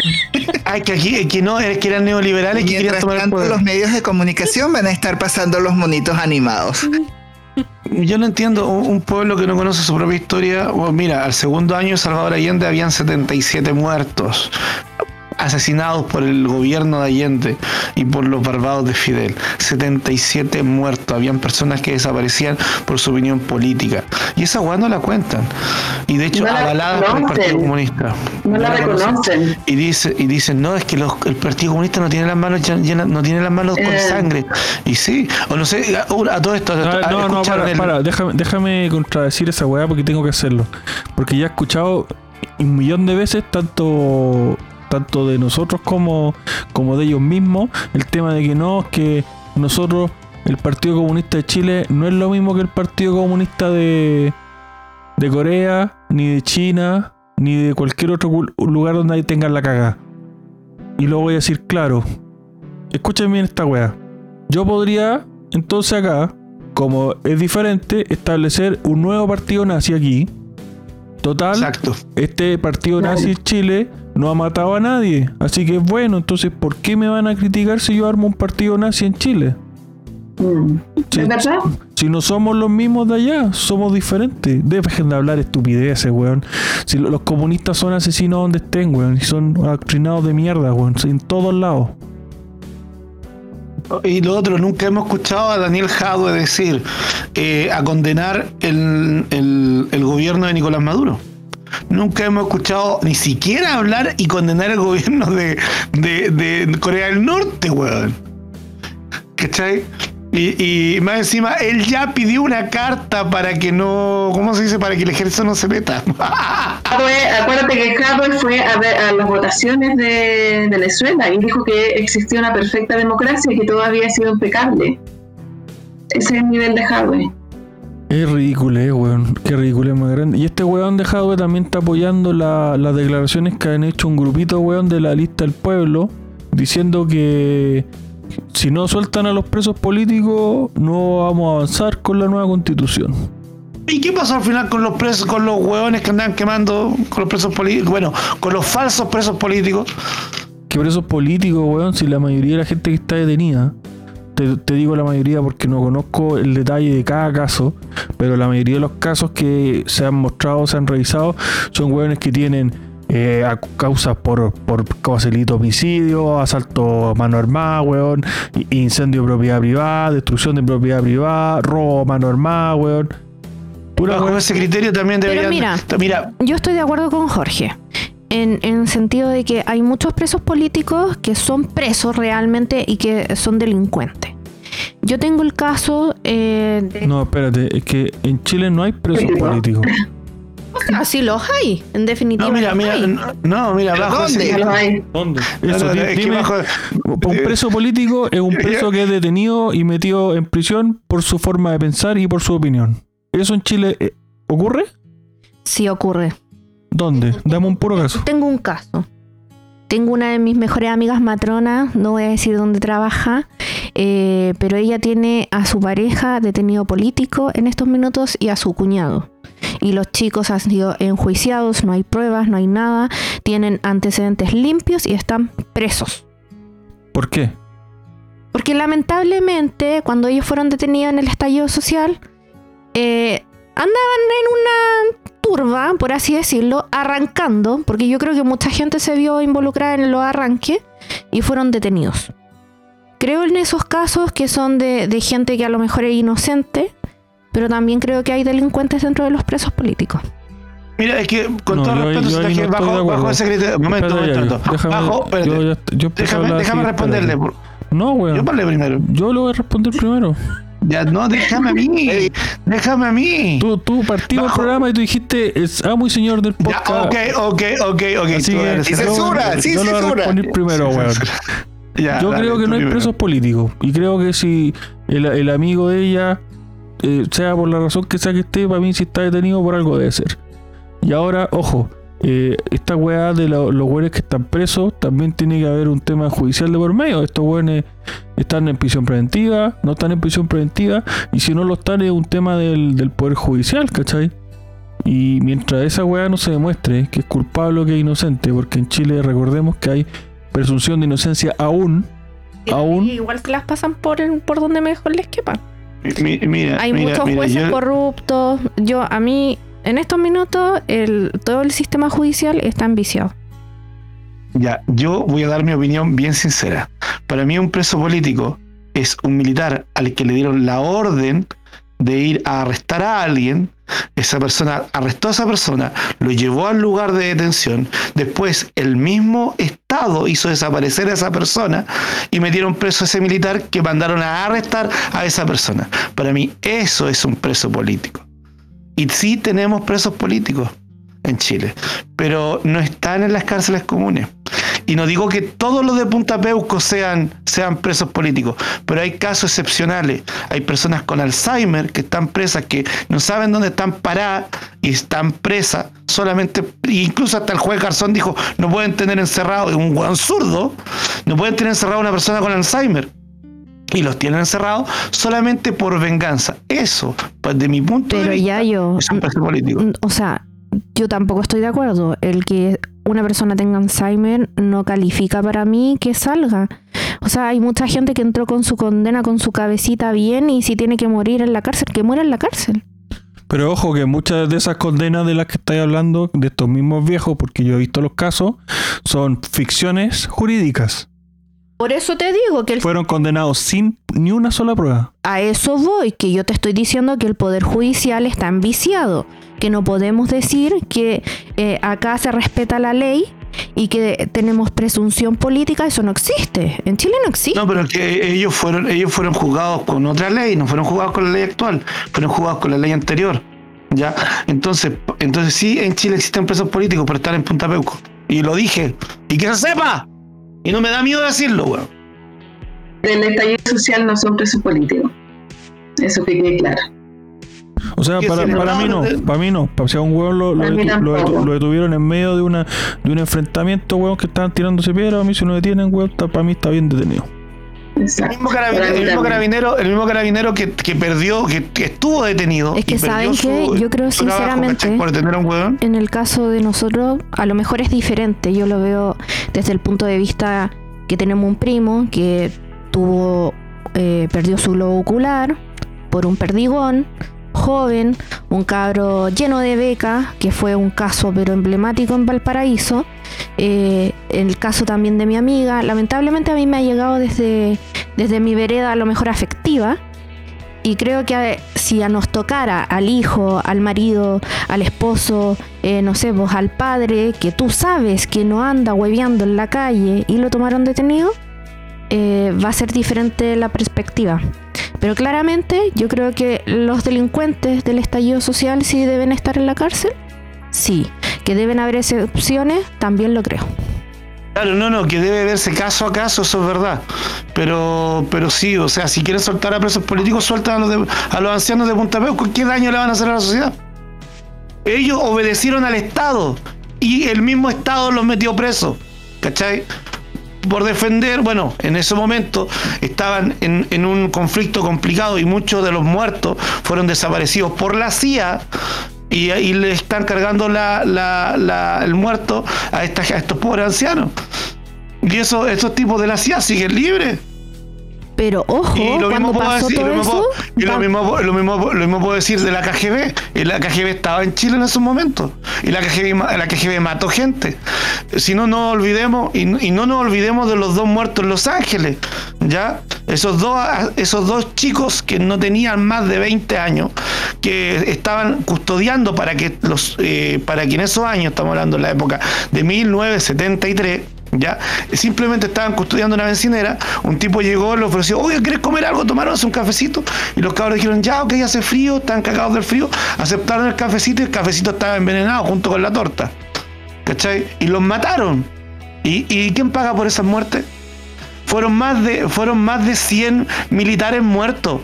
*laughs* Ay, que aquí, que no, es que eran neoliberales que querían tomar el tanto, poder. los medios de comunicación van a estar pasando los monitos animados. Yo no entiendo, un, un pueblo que no conoce su propia historia. bueno, mira, al segundo año de Salvador Allende habían 77 muertos asesinados por el gobierno de Allende y por los barbados de Fidel. 77 muertos. Habían personas que desaparecían por su opinión política. Y esa weá no la cuentan. Y de hecho, No la avaladas por el. Partido Comunista. No la reconocen. reconocen. Y dice, y dicen, no, es que los- el Partido Comunista no tiene las manos llen- llenas- no tiene las manos con Eh. sangre. Y sí, o no sé, a, a todo esto, Ah, a- no, no, para, el- para, déjame, déjame contradecir esa weá porque tengo que hacerlo. Porque ya he escuchado un millón de veces, tanto, tanto de nosotros como, como de ellos mismos, el tema de que no, que nosotros, el Partido Comunista de Chile, no es lo mismo que el Partido Comunista de, de Corea, ni de China, ni de cualquier otro lugar donde ahí tengan la cagada. Y lo voy a decir claro. Escuchen bien esta weá. Yo podría, entonces acá, como es diferente, establecer un nuevo partido nazi aquí. Total, Exacto. este partido Claro. nazi en Chile no ha matado a nadie. Así que bueno, entonces, ¿por qué me van a criticar si yo armo un partido nazi en Chile? Mm. Si, ¿Es verdad? si no somos los mismos de allá, somos diferentes. Dejen de hablar estupideces, weón. Si lo- los comunistas son asesinos donde estén, weón. Y son adoctrinados de mierda, weón. En todos lados. Y lo otro, nunca hemos escuchado a Daniel Jadwe decir, eh, a condenar el, el- el gobierno de Nicolás Maduro. Nunca hemos escuchado ni siquiera hablar y condenar el gobierno de, de- Corea del Norte, weón. ¿Cachai? Y, y más encima, él ya pidió una carta para que no, ¿cómo se dice? Para que el ejército no se meta. *laughs* Jadwe- acuérdate que Jadwe fue a, ver, a las votaciones de Venezuela y dijo que existía una perfecta democracia y que todo había sido impecable. Ese es el nivel de Jadwe. Es ridículo, eh, weón. Qué ridículo más grande. Y este weón de Jadwe también está apoyando la- las declaraciones que han hecho un grupito, weón, de la lista del pueblo, diciendo que si no sueltan a los presos políticos, no vamos a avanzar con la nueva constitución. ¿Y qué pasó al final con los presos, con los hueones que andaban quemando, con los presos políticos? Bueno, con los falsos presos políticos. ¿Qué presos políticos, weón? Si la mayoría de la gente que está detenida te, te digo la mayoría porque no conozco el detalle de cada caso, pero la mayoría de los casos que se han mostrado, se han revisado, son hueones que tienen eh, a- causas por, por delito, homicidio, asalto a mano armada, weón, incendio de propiedad privada, destrucción de propiedad privada, robo a mano armada, weón. Pura Bajo weón. ese criterio también Pero deberían. mira. mira, Yo estoy de acuerdo con Jorge. En, en sentido de que hay muchos presos políticos que son presos realmente y que son delincuentes. Yo tengo el caso eh, de... No, espérate, es que en Chile no hay presos Sí, no. políticos. Así los hay, en definitiva. no, mira, mira, no, no, mira, ¿Pero bajo ese dónde? Lo hay. ¿Dónde? No, Eso, no, di- es que dime, bajo- un preso político es un preso que es detenido y metido en prisión por su forma de pensar y por su opinión. ¿Eso en Chile eh, ocurre? Sí ocurre. ¿Dónde? Dame un puro caso. Tengo un caso. Tengo una de mis mejores amigas matronas, no voy a decir dónde trabaja, eh, pero ella tiene a su pareja detenido político en estos minutos y a su cuñado. Y los chicos han sido enjuiciados, no hay pruebas, no hay nada, tienen antecedentes limpios y están presos. ¿Por qué? Porque lamentablemente, cuando ellos fueron detenidos en el estallido social, eh, andaban en una turba, por así decirlo, arrancando, porque yo creo que mucha gente se vio involucrada en los arranques y fueron detenidos. Creo en esos casos que son de, de gente que a lo mejor es inocente, pero también creo que hay delincuentes dentro de los presos políticos. Mira, es que con No, todo yo- respeto, yo no bajo, bajo ese criterio. Momento, Espérate, déjame, Bajo, espérate. yo, yo déjame, hablar déjame así, responderle. espérate. No, Yo weón. parlé primero. Yo lo voy a responder primero. Ya, no, déjame a mí. déjame a mí. Tú, tú partimos el programa y tú dijiste, es amo y señor del Ya, podcast. ok, ok, ok, ok. Así tú que eres- Y censura, yo, sí, yo lo voy a censura. responder primero, weón. Ya, Yo dale, creo que no hay primero. presos políticos. Y creo que si el, el amigo de ella, eh, sea por la razón que sea que esté, para mí si está detenido por algo debe ser. Y ahora, ojo, eh, esta weá de lo- los güeyes que están presos, también tiene que haber un tema judicial de por medio. Estos güeyes están en prisión preventiva, no están en prisión preventiva, y si no lo están es un tema del, del poder judicial, ¿cachai? Y mientras esa weá no se demuestre que es culpable o que es inocente, porque en Chile recordemos que hay presunción de inocencia aún, aún Igual se las pasan por, el- por donde mejor les quepan. Mi- mira, Hay mira, muchos mira, jueces yo- corruptos. Yo, a mí, en estos minutos, todo el sistema judicial está enviciado. Ya, yo voy a dar mi opinión bien sincera. Para mí un preso político es un militar al que le dieron la orden de ir a arrestar a alguien. Esa persona arrestó a esa persona, lo llevó al lugar de detención. Después el mismo Estado hizo desaparecer a esa persona y metieron preso a ese militar que mandaron a arrestar a esa persona. Para mí eso es un preso político. Y sí tenemos presos políticos en Chile, pero no están en las cárceles comunes. Y no digo que todos los de Punta Peuco sean, sean presos políticos, pero hay casos excepcionales. Hay personas con Alzheimer que están presas, que no saben dónde están paradas y están presas. Solamente, incluso hasta el juez Garzón dijo, no pueden tener encerrado, un hueón zurdo, no pueden tener encerrado una persona con Alzheimer. Y los tienen encerrados solamente por venganza. Eso, pues, de mi punto de Pero vista, ya yo, es un preso político. mm, o sea, yo tampoco estoy de acuerdo. El que una persona tenga Alzheimer no califica para mí que salga. O sea, hay mucha gente que entró con su condena, con su cabecita bien, y si tiene que morir en la cárcel, que muera en la cárcel. Pero ojo que muchas de esas condenas de las que estáis hablando, de estos mismos viejos, porque yo he visto los casos, son ficciones jurídicas. Por eso te digo que el Fueron condenados sin ni una sola prueba. A eso voy, que yo te estoy diciendo que el Poder Judicial está enviciado, que no podemos decir que eh, acá se respeta la ley y que tenemos presunción política, eso no existe. En Chile no existe. No, pero que ellos fueron, ellos fueron juzgados con otra ley, no fueron juzgados con la ley actual, fueron juzgados con la ley anterior. ¿Ya? Entonces, entonces sí, en Chile existen presos políticos por estar en Punta Peuco. Y lo dije. Y que se sepa. Y no me da miedo decirlo, weón. Del estallido social no son presos políticos. Eso que quede claro. O sea, para, para mí no, de- para mí no. Para si a un hueón lo, lo, A mí detu- lo detu- tampoco. lo detuvieron en medio de una de un enfrentamiento, hueón, que estaban tirándose piedras. A mí si lo detienen, hueón, está- para mí está bien detenido. El mismo carabinero, el mismo carabinero, el mismo carabinero que, que perdió, que, que estuvo detenido. Es que ¿saben qué? Yo creo sinceramente-. En el caso de nosotros, a lo mejor es diferente. Yo lo veo desde el punto de vista que tenemos un primo que tuvo eh, perdió su globo ocular por un perdigón, joven, un cabro lleno de becas, que fue un caso pero emblemático en Valparaíso. Eh, el caso también de mi amiga, lamentablemente a mí me ha llegado desde, desde mi vereda a lo mejor afectiva. Y creo que si nos tocara al hijo, al marido, al esposo, eh, no sé, vos al padre, que tú sabes que no anda hueveando en la calle y lo tomaron detenido, eh, va a ser diferente la perspectiva. Pero claramente yo creo que los delincuentes del estallido social sí deben estar en la cárcel. Sí, que deben haber excepciones, también lo creo. Claro, no, no, que debe verse caso a caso, eso es verdad. Pero, pero sí, o sea, si quieren soltar a presos políticos, sueltan a los, de- a los ancianos de Punta Peu. ¿Qué daño le van a hacer a la sociedad? Ellos obedecieron al Estado y el mismo Estado los metió presos. ¿Cachai? Por defender, bueno, en ese momento estaban en, un conflicto complicado y muchos de los muertos fueron desaparecidos por la CIA y, y le están cargando la, la- la- el muerto a, estas- estos pobres ancianos. Y eso, estos tipos de la CIA siguen libres. Pero ojo, Y lo mismo puedo pasó decir, todo lo mismo, eso, puedo- y lo mismo, lo mismo, lo mismo puedo decir de la KGB. Y la KGB estaba en Chile en esos momentos. Y la KGB, la KGB mató gente. Si no nos olvidemos, y, no- y no nos olvidemos de los dos muertos en Los Ángeles. ¿Ya? Esos dos, esos dos chicos que no tenían más de 20 años, que estaban custodiando para que los, eh, para que en esos años, estamos hablando de la época de 1973, ¿Ya? Simplemente estaban custodiando una bencinera, un tipo llegó, le ofreció, oye, ¿quieres comer algo? Tomaron un cafecito, y los cabros dijeron, ya, ok, hace frío, están cagados del frío, aceptaron el cafecito y el cafecito estaba envenenado junto con la torta. ¿Cachai? Y los mataron. ¿Y, y quién paga por esas muertes? Fueron más de, fueron más de 100 militares muertos.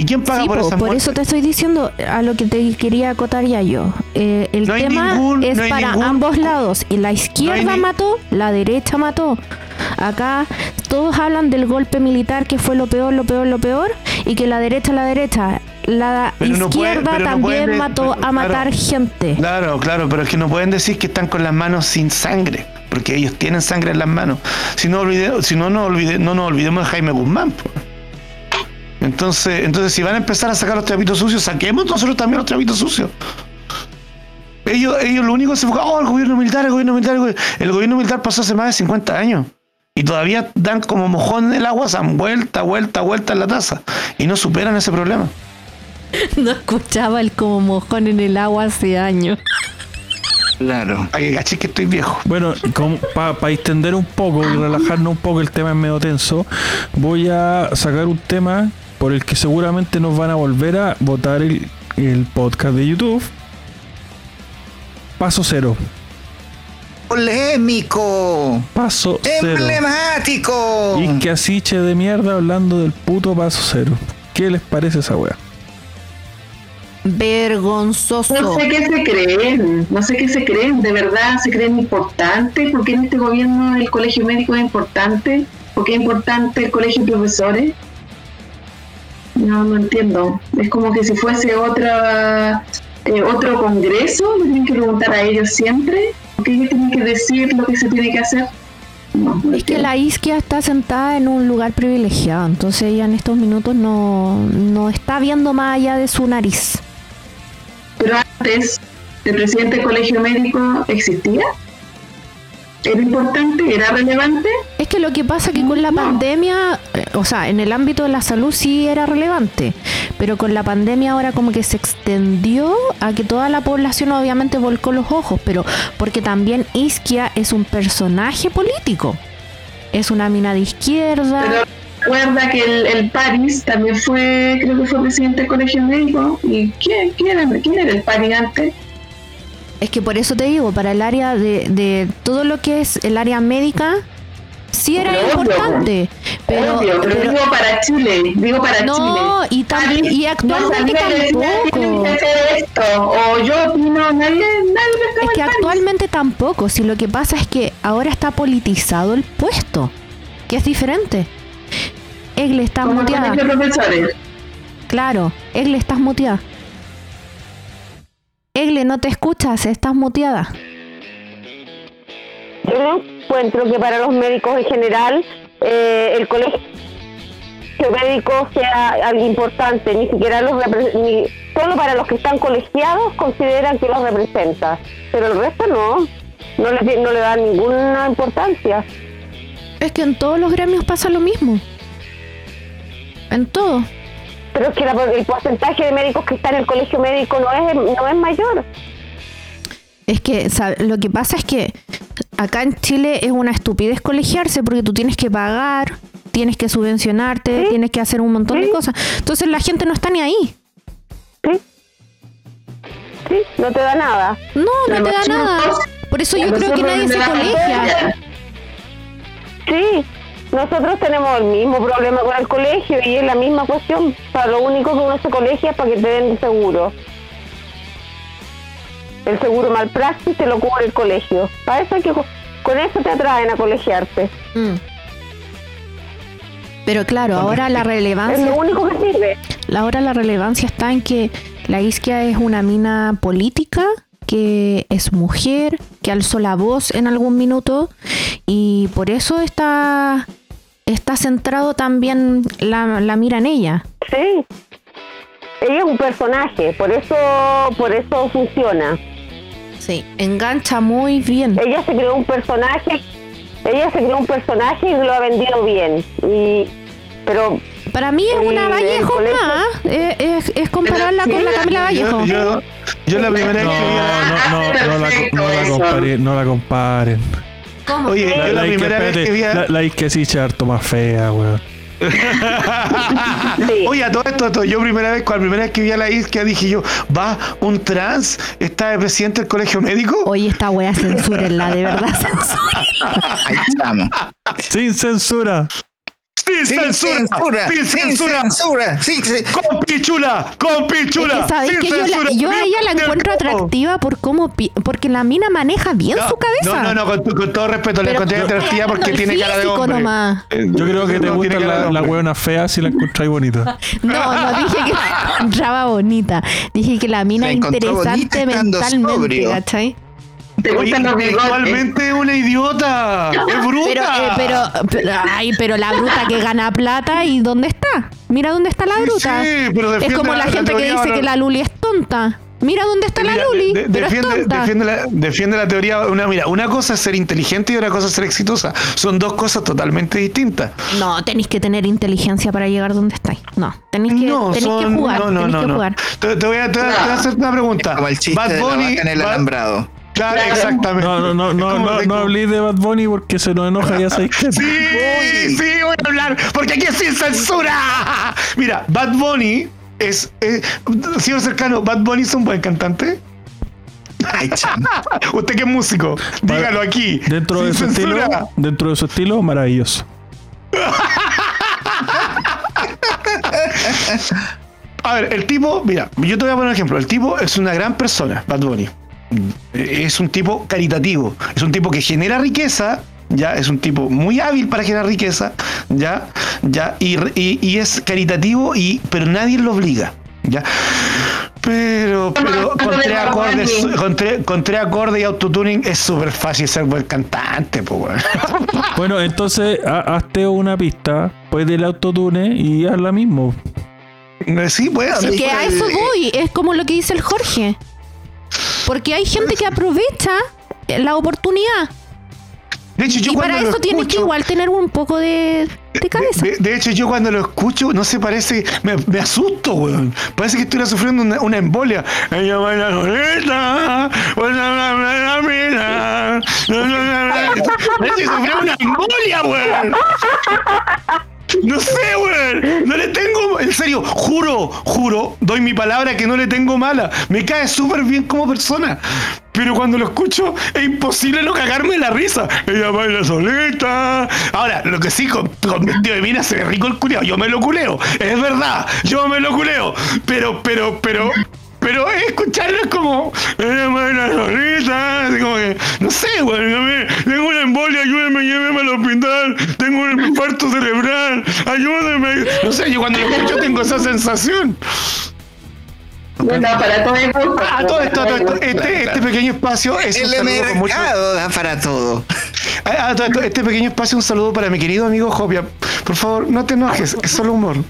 ¿Y quién paga Sí, por po, esas por muertes? eso te estoy diciendo a lo que te quería acotar ya yo. Eh, el No tema ningún- es no para ningún- ambos lados. Y la izquierda mató, la derecha mató. Acá todos hablan del golpe militar que fue lo peor, lo peor, lo peor. Y que la derecha, la derecha, la Pero no puede- izquierda también mató pero, a matar claro. gente. Claro, claro, pero es que no pueden decir que están con las manos sin sangre, porque ellos tienen sangre en las manos. Si no, olvide- si no, no, olvide- no nos olvidemos de Jaime Guzmán. po. Entonces, entonces, si van a empezar a sacar los trapitos sucios, saquemos nosotros también los trapitos sucios. Ellos, ellos lo único que se enfocan, oh, el gobierno militar, el gobierno militar, el gobierno, el gobierno militar pasó hace más de 50 años. Y todavía dan como mojón en el agua, se dan vuelta, vuelta, vuelta en la taza. Y no superan ese problema. *laughs* No escuchaba el como mojón en el agua hace años. Claro. Que caché que estoy viejo. Bueno, para extender un poco y relajarnos un poco, el tema es medio tenso. Voy a sacar un tema por el que seguramente nos van a volver a votar el, el podcast de YouTube. Paso cero. Polémico. Paso cero. Emblemático. Y que asiche de mierda hablando del puto paso cero. ¿Qué les parece esa wea? Vergonzoso. No sé qué se creen, no sé qué se creen, de verdad se creen importantes, porque en este gobierno el colegio médico es importante, porque es importante el colegio de profesores. No, no entiendo. Es como que si fuese otra eh, otro congreso, le tienen que preguntar a ellos siempre, porque ellos tienen que decir lo que se tiene que hacer. No, no Es que la isquia está sentada en un lugar privilegiado, entonces ella en estos minutos no, no está viendo más allá de su nariz. Pero antes, ¿el presidente del colegio médico existía? ¿Era importante? ¿Era relevante? Es que lo que pasa que con la No. pandemia, eh, o sea, en el ámbito de la salud sí era relevante, pero con la pandemia ahora como que se extendió a que toda la población obviamente volcó los ojos, pero porque también Isquia es un personaje político. Es una mina de izquierda. Pero recuerda que el, el París también fue, creo que fue presidente del colegio médico. ¿Y quién, quién, era, quién era el París antes? Es que por eso te digo, para el área de, de todo lo que es el área médica, sí era obvio, importante. Pero, Obvio, pero, pero- digo para Chile, digo para no, Chile. y, tam- París y no actualmente sabía decir, "Nadie tiene tampoco. esto, o yo opino, nadie, nadie Es que actualmente tampoco, si lo que pasa es que ahora está politizado el puesto, que es diferente. Egle, estás Como muteada. Claro, Egle, estás muteada. Egle, no te escuchas, estás muteada. Yo encuentro que para los médicos en general, eh, el colegio médico sea algo importante, ni siquiera los ni solo para los que están colegiados consideran que los representa, pero el resto no, no le, no le dan ninguna importancia. Es que en todos los gremios pasa lo mismo. En todo. Pero es que la- el porcentaje de médicos que está en el colegio médico no es, no es mayor. Es que sabe, lo que pasa es que acá en Chile es una estupidez colegiarse porque tú tienes que pagar, tienes que subvencionarte, Sí. tienes que hacer un montón de cosas. Entonces la gente no está ni ahí. ¿Sí? ¿Sí? No te da nada. No, no La te da nada. Por eso yo creo que nadie se colegia. Sí, nosotros tenemos el mismo problema con el colegio y es la misma cuestión. Sea, lo único que uno se colegia es para que te den el seguro. El seguro malpraxis te lo cubre el colegio. Para eso hay que, con eso te atraen a colegiarte. Mm. Pero claro, ahora la Es relevancia, lo único que sirve. ahora la relevancia está en que la isquia es una mina política, que es mujer, que alzó la voz en algún minuto y por eso está, está centrado también la, la mira en ella. Sí. Ella es un personaje, por eso, por eso funciona. Sí, engancha muy bien. ella se creó un personaje, ella se creó un personaje y lo ha vendido bien. Y pero Para mí es una Vallejo más, eh, es, es compararla con la Camila Vallejo. Yo, yo, yo la primera vez No, que vi a- no, no, no, la, no la comparen, no la comparen. Oye, yo la, La, primera vez que vi a- la, la sí harto más fea, weón. sí, *laughs* Oye, a todo esto, a todo, yo primera vez, cuando primera vez que vi a la isquia dije yo, ¿va un trans? ¿Está de presidente del colegio médico? Oye, esta wea censúrenla, de verdad *laughs* censúrenla. Ahí estamos. Sin censura. ¡Sin, Sin censura! censura. ¡Sin censura! censura. Sí, sí. ¡Con pichula! ¡Con pichula! Es que, ¿sabes sin que yo, la- censura! yo a ella la encuentro atractiva por cómo porque la mina maneja bien No, su cabeza. No, no, no, con, con todo respeto, la encontré atractiva porque tiene cara de hombre. nomás. Eh, Yo creo que te no, gusta la, la weona fea si la encontráis bonita. *laughs* No, no dije que *laughs* la encontraba bonita. Dije que la mina La interesante mentalmente, sobrio. ¿cachai? ¿Te Oye, gustan los bigotes? una idiota. Es bruta. Pero, eh, pero, pero, ay, pero la bruta que gana plata, ¿y dónde está? Mira dónde está la bruta. sí, pero es como la- la la gente que dice que la Luli es tonta. Mira dónde está la Luli, de- pero defiende, es tonta. defiende la, defiende la teoría. Una, mira, una cosa es ser inteligente y otra cosa es ser exitosa. Son dos cosas totalmente distintas. No, tenéis que tener inteligencia para llegar donde estáis. No, tenéis que, no, tenéis son, que jugar. no, no, tenéis no, que no. jugar. Te, te voy a, te voy a- te voy a hacer una pregunta. Como el chiste Bad de la Bunny, vaca en el Bad- alambrado. Claro, exactamente. No, no, no, no, no, habléis de Bad Bunny porque se nos enoja ya sabéis que. Sí, sí, voy a hablar, porque aquí es sin censura. Mira, Bad Bunny es, eh, señor cercano, Bad Bunny es un buen cantante. *laughs* Usted que es músico, dígalo aquí. Dentro de su estilo, dentro de su estilo, maravilloso. *laughs* A ver, el tipo, mira, yo te voy a poner un ejemplo. El tipo es una gran persona, Bad Bunny. Eh, Es un tipo caritativo, es un tipo que genera riqueza, ya, es un tipo muy hábil para generar riqueza, ya, ya, y, y- y es caritativo, y, pero nadie lo obliga, ya. Pero, pero con tres acordes, con tres, con tres acordes y autotuning es súper fácil ser buen cantante, pues, weón. *laughs* Bueno, entonces ha- hazte una pista, pues del autotune y hazla mismo. Sí, pues. Es que a eso voy, es como lo que dice el Jorge. Porque hay gente que aprovecha la oportunidad. De hecho, yo y para eso tienes que igual tener un poco de, de cabeza. De, de hecho, yo cuando lo escucho, no se parece, me, me asusto, weón. Parece que estuviera sufriendo una, una embolia. Parece *laughs* que sufrió una embolia, weón. No sé, weón. No le tengo, en serio, juro, juro, doy mi palabra que no le tengo mala. Me cae súper bien como persona. Pero cuando lo escucho, es imposible no cagarme la risa. Ella baila solita. Ahora, lo que sí, con, con vestido de mina se ve rico el culeado. Yo me lo culeo. Es verdad, yo me lo culeo. Pero, pero, pero. Pero escucharlo es como. Como que. No sé, güey. a mí Tengo una embolia, ayúdeme, lléveme al hospital. Tengo un infarto cerebral. Ayúdeme. No sé, yo cuando lo escucho tengo esa sensación. Bueno, para todo el mundo. Ah, todo esto, todo esto. Este, este pequeño espacio es un El saludo con mucho- mercado da para todo. Ah, ah, todo esto, este pequeño espacio, un saludo para mi querido amigo Jopia, Por favor, no te enojes, es solo humor. *laughs*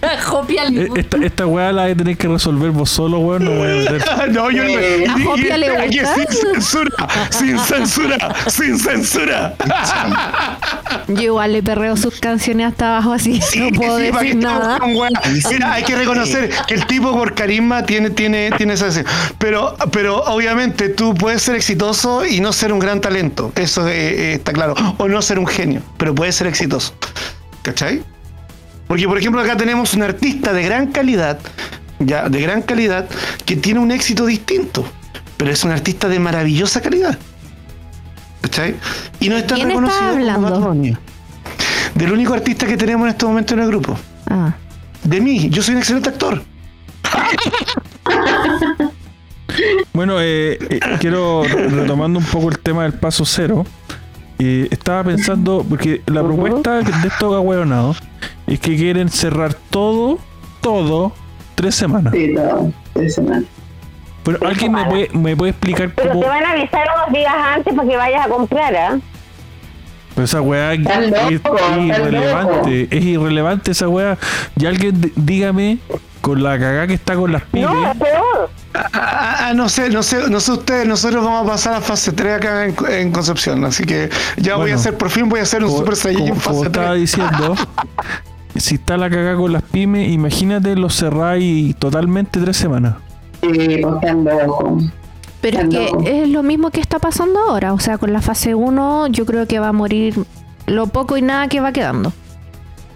Eh, Esta, esta weá la tenéis que resolver vos solo, weón. No voy a meter. *laughs* no, yo no. Y- ¿a y Jopia le aquí gusta? sin censura, sin censura, sin censura. Yo igual le perreo sus canciones hasta abajo así. no puedo Sí, ¿para qué decir nada. Mira, hay que reconocer que el tipo por carisma tiene, tiene, tiene esa. Pero, pero obviamente tú puedes ser exitoso y no ser un gran talento. Eso eh, eh, está claro. O no ser un genio, pero puedes ser exitoso. ¿Cachai? Porque, por ejemplo, acá tenemos un artista de gran calidad, ya, de gran calidad, que tiene un éxito distinto. Pero es un artista de maravillosa calidad. ¿Cachai? Y no está ¿Quién está reconocido como hablando? Bad Bunny. Del único artista que tenemos en este momento en el grupo. Ah. De mí, yo soy un excelente actor. Bueno, eh, eh, quiero, retomando un poco el tema del paso cero, eh, estaba pensando, porque la propuesta de estos ahueonados es que quieren cerrar todo, todo, tres semanas. Sí, todo. Tres semanas. Pero alguien me puede, me puede explicar Pero cómo te van a avisar unos días antes para que vayas a comprar, ¿ah? pero esa weá es irrelevante, es irrelevante esa weá. Y alguien dígame con la cagá que está con las pymes. No, es peor. Ah, ah, ah, no sé, no sé, no sé ustedes, nosotros vamos a pasar a fase 3 acá en, en Concepción, así que ya voy a hacer, por fin voy a hacer un como, Super Saiyajin como- como fase estaba 3. diciendo, *laughs* si está la cagá con las pymes, imagínate lo cerráis totalmente tres semanas. Sí, pues. Pero es que es lo mismo que está pasando ahora. O sea, con la fase 1 yo creo que va a morir lo poco y nada que va quedando.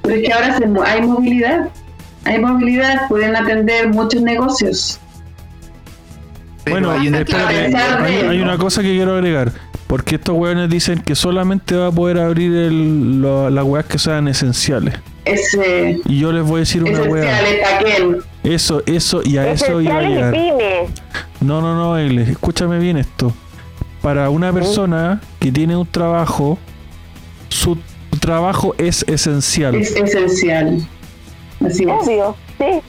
Pero es que ahora se hay movilidad. Hay movilidad, pueden atender muchos negocios. Bueno, a pesar hay, una cosa que quiero agregar. Porque estos weones dicen que solamente va a poder abrir el, lo- las weas que sean esenciales. Ese Y yo les voy a decir una paquén. Eso, eso y a eso iba a y llegar. No, no, no, Egles, escúchame bien esto. Para una persona que tiene un trabajo, su trabajo es esencial. Es esencial. Así sí.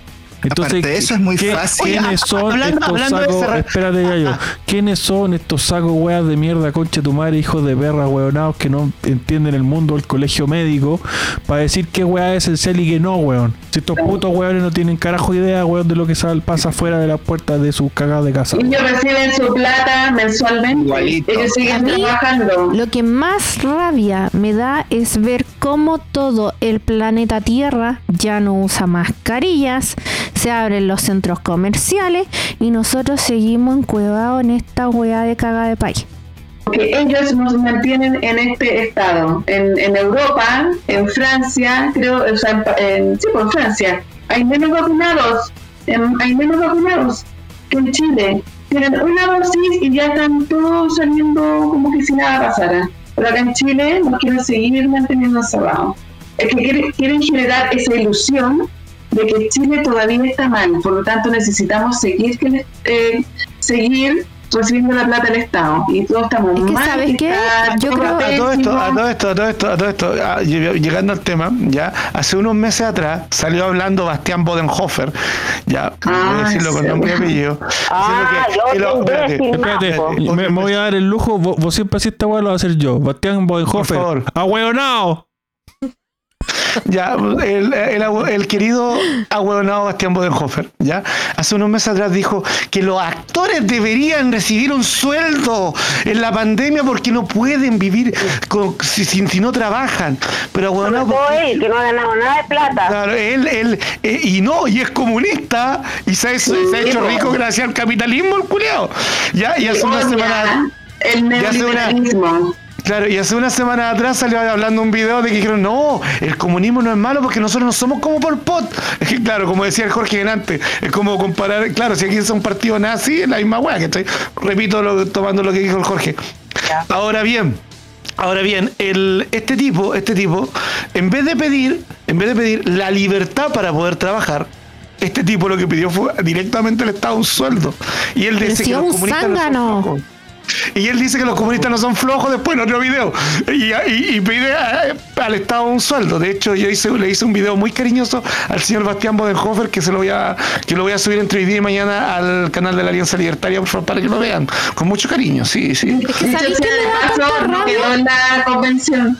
Entonces, Aparte de eso, es muy ¿qué- fácil. ¿quiénes son hablando- estos hablando de sacos? cerrar- Espérate, yo. ¿Quiénes son estos sacos weas de mierda, concha de tu madre, hijos de perra, weonados que no entienden el mundo del colegio médico para decir qué wea es esencial y qué no, weón? Si estos putos weones no tienen carajo idea, weón, de lo que sal- pasa fuera de las puertas de sus cagadas de casa. Y ellos reciben su plata mensualmente. Igualito. Ellos A siguen mí, trabajando. Lo que más rabia me da es ver cómo todo el planeta Tierra ya no usa mascarillas, se abren los centros comerciales y nosotros seguimos encuevados en esta weá de caga de país. Porque ellos nos mantienen en este estado. En, en Europa, en Francia, creo, o sea, en, en- sí, por Francia, hay menos vacunados. en- hay menos vacunados que en Chile. Tienen una dosis y ya están todos saliendo como que si nada pasara. Pero acá en Chile nos quieren seguir manteniendo encerrados. Es que quieren, quieren generar esa ilusión de que Chile todavía está mal, por lo tanto necesitamos seguir que, eh, seguir recibiendo la plata del Estado y todos estamos Es que, mal. ¿sabes qué? Yo creo- A todo esto, a todo esto, a todo esto, a todo esto, ah, lle- llegando al tema, ya, hace unos meses atrás salió hablando Bastián Bodenhofer, ya, voy a Ah, decirlo con nombre y apellido, Ah, que- lo- espérate, Espérate, me, me voy a dar el lujo. Vos, vos siempre así esta lo voy a hacer yo. Bastián Bodenhofer. Por favor. ¡Ahueonao! Ya, el, el, abue- el querido ahueonado Bastián Bodenhofer, ya, hace unos meses atrás dijo que los actores deberían recibir un sueldo en la pandemia porque no pueden vivir con- si, si- si no trabajan. Pero ahueonado, porque- él, que no ha ganado nada de plata. Claro, él, él, eh, y no, y es comunista, y se ha, hecho- se ha hecho rico gracias al capitalismo, el culiao. Ya, y hace una semana, el neoliberalismo. Claro, y hace una semana atrás salió hablando un video de que dijeron, no, el comunismo no es malo porque nosotros no somos como Pol Pot. *laughs* Es que, claro, como decía el Jorge antes, es como comparar, claro, si aquí es un partido nazi, es la misma weá que estoy, repito, lo- tomando lo que dijo el Jorge. Ahora bien, ahora bien, el, este tipo, este tipo, en vez de pedir, en vez de pedir la libertad para poder trabajar, este tipo lo que pidió fue directamente al Estado un sueldo. Y él si que los un comunistas no. Y él dice que los comunistas no son flojos después en otro video. Y, y- y pide eh, al Estado un sueldo. De hecho, yo hice, le hice un video muy cariñoso al señor Bastián Bodenhofer que se lo voy a, que lo voy a subir entre hoy día y mañana al canal de la Alianza Libertaria, por favor, para que lo vean. Con mucho cariño, sí, sí. Es que Dicho ¿sabéis qué sea me de da paso, tanta no rabia? quedó en la convención.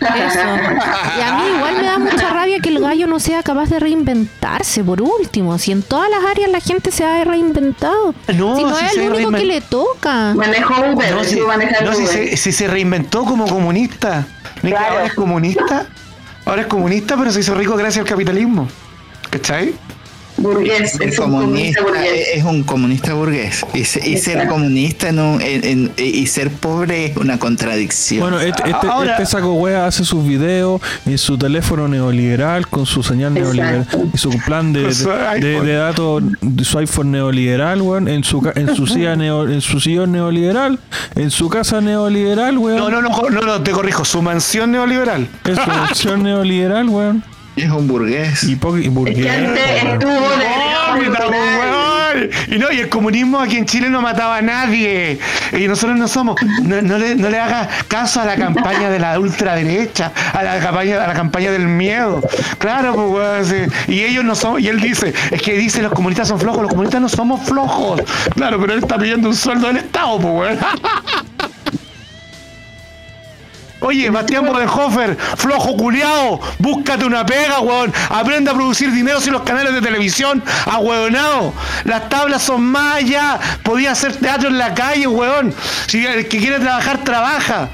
Eso. *laughs* Y a mí igual me da mucha rabia que el gallo no sea capaz de reinventarse, por último. Si en todas las áreas la gente se ha reinventado. No, si no si es el único que le toca. Manejó Uber, No, si, estuvo manejando no, si Uber. se, si se reinventó como comunista. ¿No es que Claro. Ahora es comunista. Ahora es comunista, pero se hizo rico gracias al capitalismo. ¿Cachai? Burgués, es un comunista comunista burgués. es un comunista burgués. Y, se- y ser comunista en un- en- en- y ser pobre es una contradicción. Bueno, este, este, Ahora- este saco wea hace sus videos en su teléfono neoliberal con su señal neoliberal Exacto. y su plan de, de, de- de datos de su iPhone neoliberal, weón, en su ca- en su *laughs* silla neo- en su sillón neoliberal, en su casa neoliberal, weón. No, no, no, no, no, te corrijo. Su mansión neoliberal. En su mansión *laughs* neoliberal, weón. Es un burgués. Y, y Es que burgués, antes weón. estuvo de Hipócrita, weón. Y no, y el comunismo aquí en Chile no mataba a nadie. Y nosotros no somos. No, no le, no le haga caso a la campaña de la ultraderecha, a la campaña, a la campaña del miedo. Claro, pues, weón. sí. Y ellos no son. Y él dice, es que dice los comunistas son flojos, los comunistas no somos flojos. Claro, pero él está pidiendo un sueldo del Estado, pues, weón. *laughs* Oye, Bastián Bodenhofer, flojo culiao, búscate una pega, weón. Aprende a producir dinero sin los canales de televisión, ahueonado. Las tablas son más allá. Podía hacer teatro en la calle, weón. Si el que quiere trabajar, trabaja.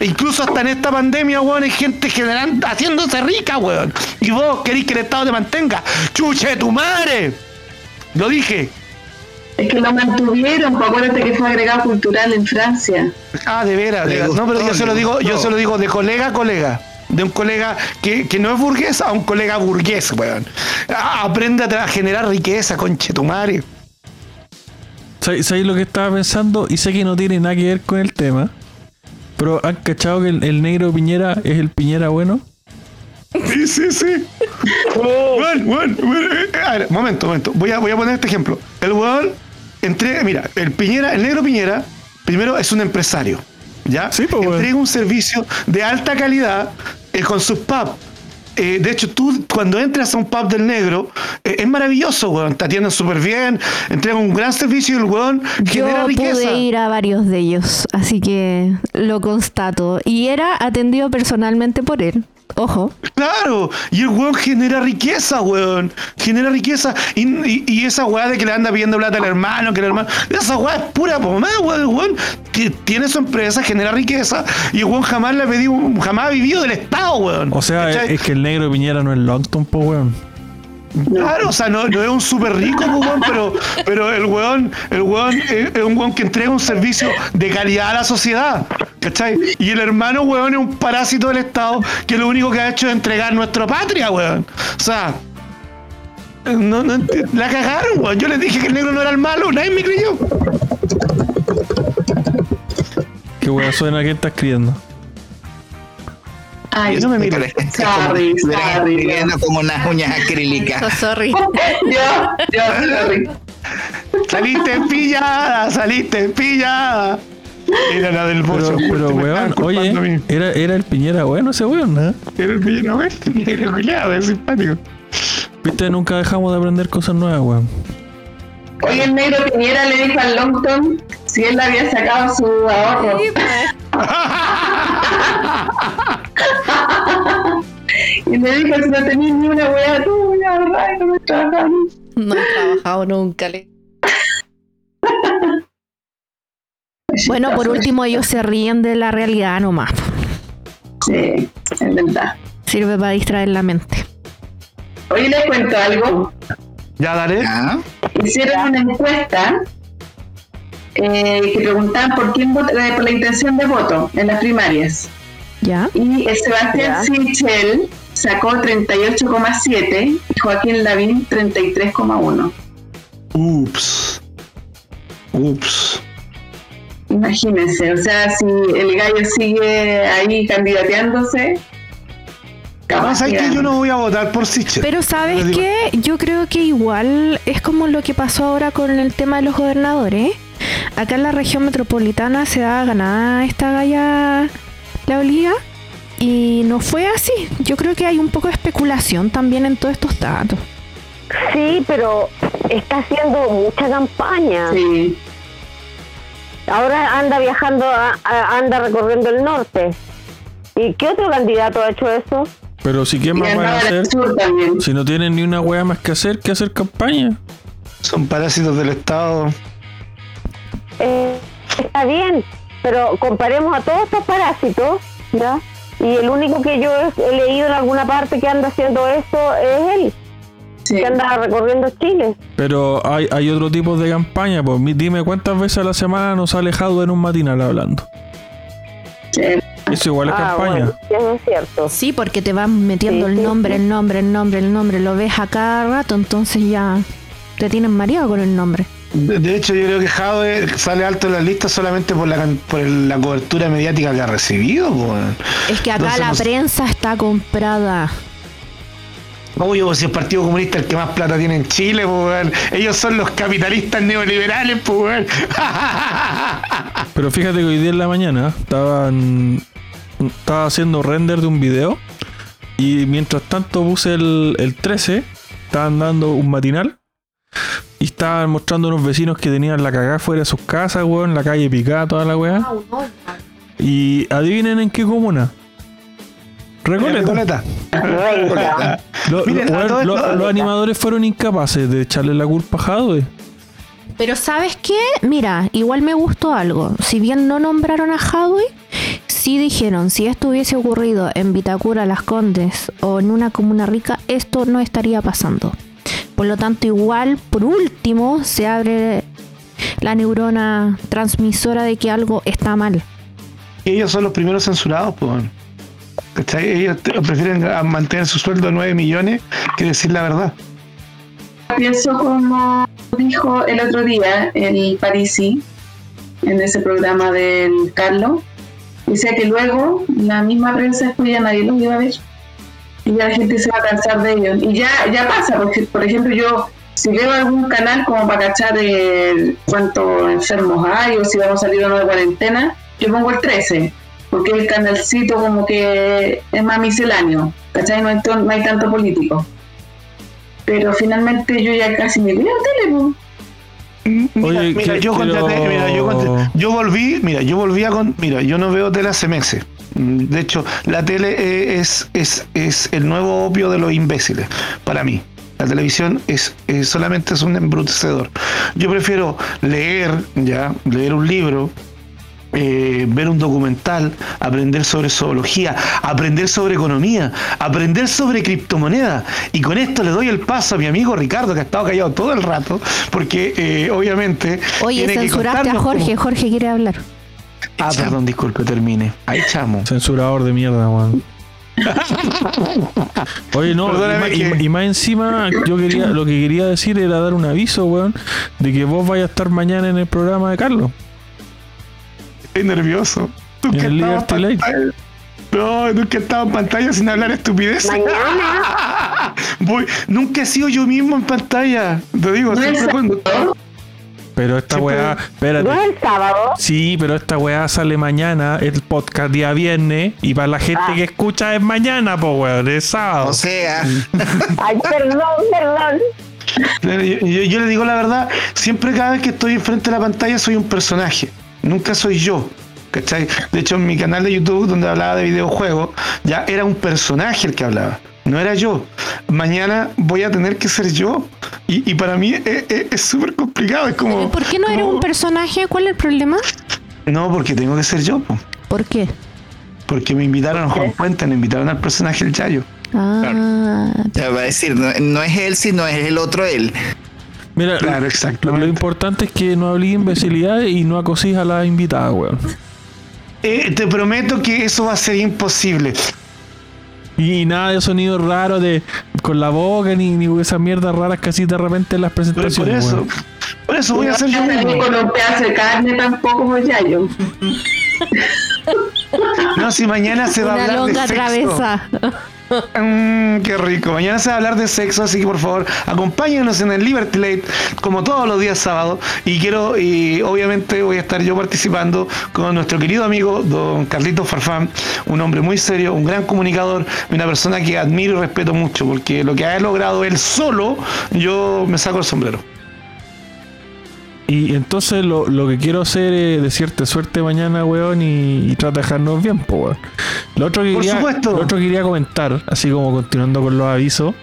E incluso hasta en esta pandemia, weón, hay gente generando, haciéndose rica, weón. Y vos querés que el Estado te mantenga. ¡Chuche tu madre! Lo dije. Es que lo mantuvieron, pues acuérdate que fue agregado cultural en Francia. Ah, de veras, de veras. No, pero yo se lo digo, yo se lo digo de colega a colega. De un colega que, que no es burgués a un colega burgués, weón. Aprende a generar riqueza, conchetumare. ¿Sabes sabes lo que estaba pensando? Y sé que no tiene nada que ver con el tema. Pero ¿han cachado que el, el negro Piñera es el Piñera bueno? Sí, sí, sí. Bueno, bueno, bueno, eh, a ver, momento, momento. Voy a, voy a poner este ejemplo. El weón entrega, mira, el Piñera, el negro Piñera, primero es un empresario. ¿Ya? Sí, pues. Entrega un servicio de alta calidad eh, con sus pubs. Eh, de hecho, tú cuando entras a un pub del negro, eh, es maravilloso, weón. Te atienden súper bien, entregan un gran servicio y el weón genera Yo riqueza. pude ir a varios de ellos, así que lo constato. Y era atendido personalmente por él. Ojo. Claro, y el weón genera riqueza, weón. Genera riqueza. Y, y- y esa weá de que le anda pidiendo plata al hermano, que el hermano. Esa weá es pura pomada, weón. El weón que tiene su empresa, genera riqueza. Y el weón jamás le ha pedido, jamás ha vivido del Estado, weón. O sea, es, que el negro Piñera no es Longton, po, weón. Claro, o sea, no, no es un súper rico, pues, weón, pero, pero el weón, el weón es, es un weón que entrega un servicio de calidad a la sociedad. ¿Cachai? Y el hermano, weón, es un parásito del Estado que lo único que ha hecho es entregar nuestra patria, weón. O sea, no, no la cagaron, weón. Yo les dije que el negro no era el malo, nadie me creyó. ¿Qué weón suena que estás escribiendo? Ay, no me mires. Sorry, sorry. como unas uñas acrílicas. sorry. *laughs* Dios, Dios, sorry. Saliste pillada, saliste pillada. Era la del Pero, bolso. pero estaban weón, oye, era, era el Piñera bueno ese weón, ¿no? Era el villano, weón. *laughs* Era el culiao, es simpático. Viste, nunca dejamos de aprender cosas nuevas, weón. Hoy el negro Piñera le dijo al Longton si él había sacado su ahorro. *laughs* Le dijo si no tenías ni una weá tuya, ¿verdad? Y no me trabajaron. No he trabajado nunca. le- *laughs* Bueno, por último, ellos se ríen de la realidad nomás. Sí, es verdad. Sirve para distraer la mente. Hoy les cuento algo. Ya, dale. ¿Ah? Hicieron una encuesta eh, que preguntaban por quién vota- eh, por la intención de voto en las primarias. ¿Ya? Y el Sebastián. Sichel sacó 38,7 y Joaquín Lavín 33,1. Ups. Ups. Imagínense, o sea, si el gallo sigue ahí candidateándose, capaz Pasa que yo no voy a votar por Sichel. Pero ¿sabes digo- qué? Yo creo que igual es como lo que pasó ahora con el tema de los gobernadores. Acá en la región metropolitana se da ganada esta galla la Olía y no fue así. Yo creo que hay un poco de especulación también en todos estos datos. Sí, pero está haciendo mucha campaña. Sí, Ahora anda viajando, a- a- anda recorriendo el norte. ¿Y qué otro candidato ha hecho eso? Pero si qué más van a hacer, si no tienen ni una wea más que hacer que hacer campaña. Son parásitos del Estado. Eh, está bien, pero comparemos a todos estos parásitos, ¿ya? Y el único que yo he, leído en alguna parte que anda haciendo esto es él, Sí. que anda recorriendo Chile. Pero hay, hay otro tipo de campaña, pues mi- dime cuántas veces a la semana nos ha alejado en un matinal hablando. Sí. Eso igual es Ah, campaña. bueno, eso es cierto. Sí, porque te van metiendo Sí, el sí, nombre, sí. el nombre, el nombre, el nombre, lo ves a cada rato, entonces ya te tienes mareado con el nombre. De, de hecho, yo creo que Jade sale alto en la lista solamente por la, can- por la cobertura mediática que ha recibido. po, weón. Es que acá Entonces, la no prensa está comprada. Obvio, pues, si el Partido Comunista es el que más plata tiene en Chile, po, weón. ellos son los capitalistas neoliberales. Pues, weón. *laughs* Pero fíjate que hoy día en la mañana estaban estaba haciendo render de un video y mientras tanto puse el, el 13, estaban dando un matinal y estaban mostrando unos vecinos que tenían la cagada fuera de sus casas, weón, la calle picada, toda la weá. Y adivinen en qué comuna. Recoleta. Recoleta. *laughs* Lo- Miren, lo- lo- los animadores fueron incapaces de echarle la culpa a Jadwe. Pero ¿sabes qué? Mira, igual me gustó algo. Si bien no nombraron a Hadwe, sí dijeron, si esto hubiese ocurrido en Vitacura, Las Condes o en una comuna rica, esto no estaría pasando. Por lo tanto, igual, por último, se abre la neurona transmisora de que algo está mal. Y ellos son los primeros censurados, pues. Ellos te- prefieren mantener su sueldo de 9 millones que decir la verdad. Pienso como dijo el otro día el Parisi en ese programa del Carlos. Decía que luego la misma prensa después ya nadie los iba a ver. Y la gente se va a cansar de ellos. Y ya, ya pasa, porque por ejemplo yo si veo algún canal como para cachar el cuántos enfermos hay o si vamos a salir o no de cuarentena, yo pongo el 13, porque el canalcito como que es más misceláneo, ¿cachai? No hay, no hay tanto político. Pero finalmente yo ya casi me veo tele, po. Mira, Oye, mira, yo pero- contraté- mira, yo, volví, mira, yo volví a con, mira, yo no veo tele hace meses. Mm, De hecho, la tele eh, es, es, es el nuevo opio de los imbéciles, para mí. La televisión es, es- solamente es un embrutecedor. Yo prefiero leer, ya, leer un libro, eh, ver un documental, aprender sobre zoología, aprender sobre economía, aprender sobre criptomonedas. Y con esto le doy el paso a mi amigo Ricardo, que ha estado callado todo el rato, porque eh, obviamente... Oye, tiene que censuraste a contarnos Jorge. cómo- Jorge quiere hablar. Ah, perdón, disculpe, termine. Ahí chamo. Censurador de mierda, weón. *laughs* Oye, no, y que- y más encima, yo quería, lo que quería decir era dar un aviso, weón, de que vos vayas a estar mañana en el programa de Carlos. Estoy nervioso. Tú En que estabas pantalla- No, tú que estabas en pantalla sin hablar estupidez. Mañana. *laughs* Voy, nunca he sido yo mismo en pantalla. Te digo, No siempre es- cuando. Pero esta Sí, weá, ¿No espérate. es el sábado? Sí, pero esta weá sale mañana, el podcast día viernes, y para la gente Ah. que escucha es mañana, po weón, es sábado. O sea, *laughs* *laughs* Ay, perdón, perdón. Yo, yo- yo le digo la verdad, siempre cada vez que estoy enfrente de la pantalla soy un personaje, nunca soy yo. ¿Cachai? De hecho, en mi canal de YouTube, donde hablaba de videojuegos, ya era un personaje el que hablaba, no era yo. Mañana voy a tener que ser yo. Y, y para mí es- es es súper complicado. Es como. ¿Por qué no eres como- un personaje? ¿Cuál es el problema? No, porque tengo que ser yo. po. ¿Por qué? Porque me invitaron a Juan Puente, me invitaron al personaje el Yayo. Ah, te va a decir, no, no es él, sino es el otro él. Mira, Claro, lo, lo importante es que no hablé imbecilidades y no acosís a la invitada, weón. Eh, te prometo que eso va a ser imposible. Y nada de sonidos raros de con la boca ni, ni esas mierdas raras que así de repente en las Por, por presentaciones. eso, weón. por eso voy a no hacer yo a un pedazo de carne tampoco, pues ya yo. No, si mañana se va a una hablar de longa sexo. travesa. Mm, qué rico. Mañana se va a hablar de sexo, así que por favor, acompáñenos en el Liberty Late, como todos los días sábados. Y quiero, y obviamente voy a estar yo participando con nuestro querido amigo, don Carlito Farfán, un hombre muy serio, un gran comunicador, una persona que admiro y respeto mucho, porque lo que ha logrado él solo, yo me saco el sombrero. Y entonces lo, lo que quiero hacer es decirte suerte mañana, weón, y, y trata de dejarnos bien, pues, weón. Lo otro, que Por quería, supuesto. lo otro que quería comentar, así como continuando con los avisos,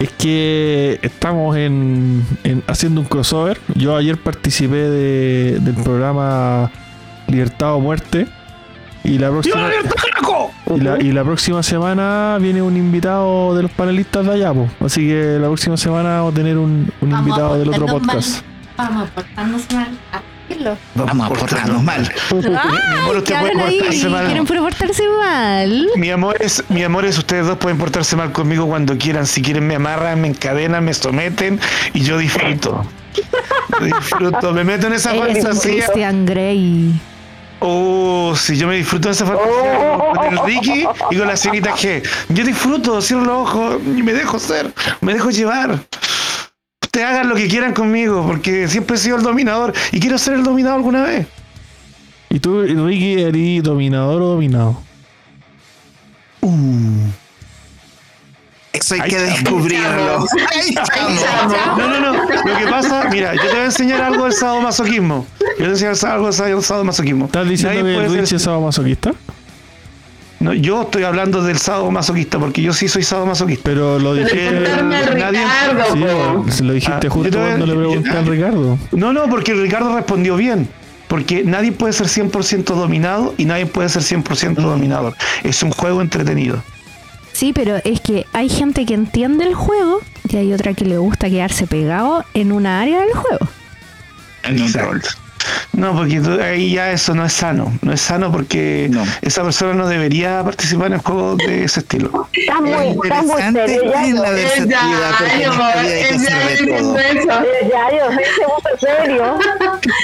es que estamos en, en- haciendo un crossover. Yo ayer participé de- del programa Libertad o Muerte. Y la próxima, y la, y la próxima semana viene un invitado de los panelistas de allá, po. Así que la próxima semana vamos a tener un, invitado del otro podcast. mal. Vamos a portarnos mal. Ah. Vamos a portarnos mal. amor, usted ¿Qué puede ahí? portarse mal. Quieren portarse mal. Mi amor es, mi amor es, ustedes dos pueden portarse mal conmigo cuando quieran. Si quieren me amarran, me encadenan, me someten y yo disfruto. Yo disfruto, me meto en esa Eres un fantasía. Christian Grey. Oh, si yo me disfruto de esa fantasía con el Ricky y con la señorita G. Yo disfruto, cierro los ojos y me dejo ser, me dejo llevar. Ustedes hagan lo que quieran conmigo, porque siempre he sido el dominador y quiero ser el dominador alguna vez. ¿Y tú, Ricky, eres dominador o dominado? Eso hay Ahí que descubrirlo. No, no, no. Lo que pasa, mira, yo te voy a enseñar algo del sadomasoquismo. Yo te voy a enseñar algo del sadomasoquismo. ¿Estás diciendo Nadie que Rich ser- es sadomasoquista? No, yo estoy hablando del sadomasoquista, porque yo sí soy sadomasoquista. Pero lo Pero nadie- Ricardo, Sí, po. se lo dijiste Ah, justo cuando le pregunté al Ricardo. No, no, porque Ricardo respondió bien. Porque nadie puede ser 100% dominado y nadie puede ser 100% dominador. Es un juego entretenido. Sí, pero es que hay gente que entiende el juego y hay otra que le gusta quedarse pegado en una área del juego. En un rol. No, porque ahí ya eso no es sano. No es sano porque No. esa persona no debería participar en juegos de ese estilo. Está muy, está muy serio, es Yayo. la El versatilidad, porque en Yayo, esta vida hay que el hacer Yayo de diciendo todo. eso. El Yayo, se puso serio.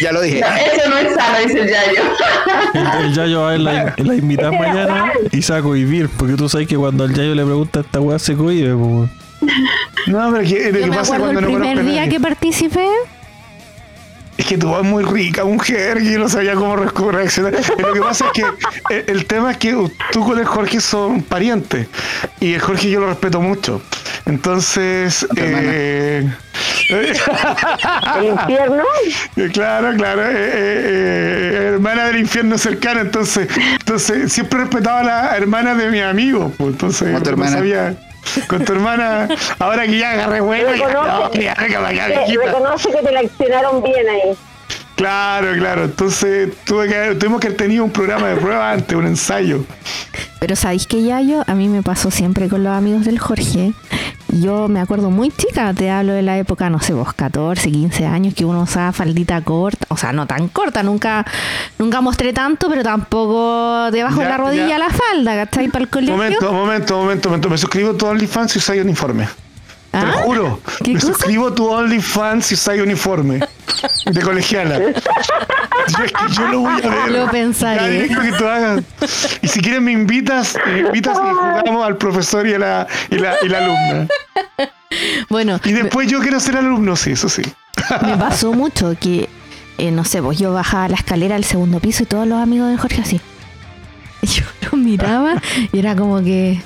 Ya lo dije. Eso no es sano, dice el Yayo. El, el Yayo va a ver la, la invitada mañana y se va a cohibir. Porque tú sabes que cuando al Yayo le pregunta a esta weá se cohibe. No, pero que, lo pasa cuando el no primer día que participé. Es que tú vas muy rica, mujer, que yo no sabía cómo re- cómo reaccionar. Lo que pasa es que eh, el tema es que tú con el Jorge son parientes y el Jorge yo lo respeto mucho. Entonces, tu eh, El infierno. *laughs* eh, claro, claro, eh, eh, eh, hermana del infierno cercana, entonces, entonces siempre respetaba a la hermana de mi amigo, pues, entonces tu no hermana. sabía. *laughs* Con tu hermana, ahora que ya agarré huevo, ya, no, ya. Reconoce que te la accionaron bien ahí. Claro, claro. Entonces tuve que, tuvimos que haber tenido un programa de prueba antes, un ensayo. Pero sabéis que Yayo, a mí me pasó siempre con los amigos del Jorge. Yo me acuerdo muy chica, te hablo de la época, no sé, vos, 14, 15 años, que uno usaba faldita corta, o sea, no tan corta, nunca nunca mostré tanto, pero tampoco debajo de Ya, la rodilla ya. la falda, ¿cachai? Para el colegio. Momento, momento, momento, momento. Me suscribo a tu OnlyFans si usáis Te lo ¿Ah? juro. ¿Qué Me cosa? suscribo a tu OnlyFans si usáis uniforme. De colegiala. *laughs* Yo, es que yo lo voy a ver. Lo pensaré. que tú hagas. Y si quieres me invitas, me invitas y jugamos al profesor y a la, y la, y la alumna. Bueno, Y después yo quiero ser alumno, sí, eso sí. me pasó mucho que, eh, no sé, pues yo bajaba la escalera al segundo piso y todos los amigos de Jorge así. *laughs* Y yo los miraba y era como que.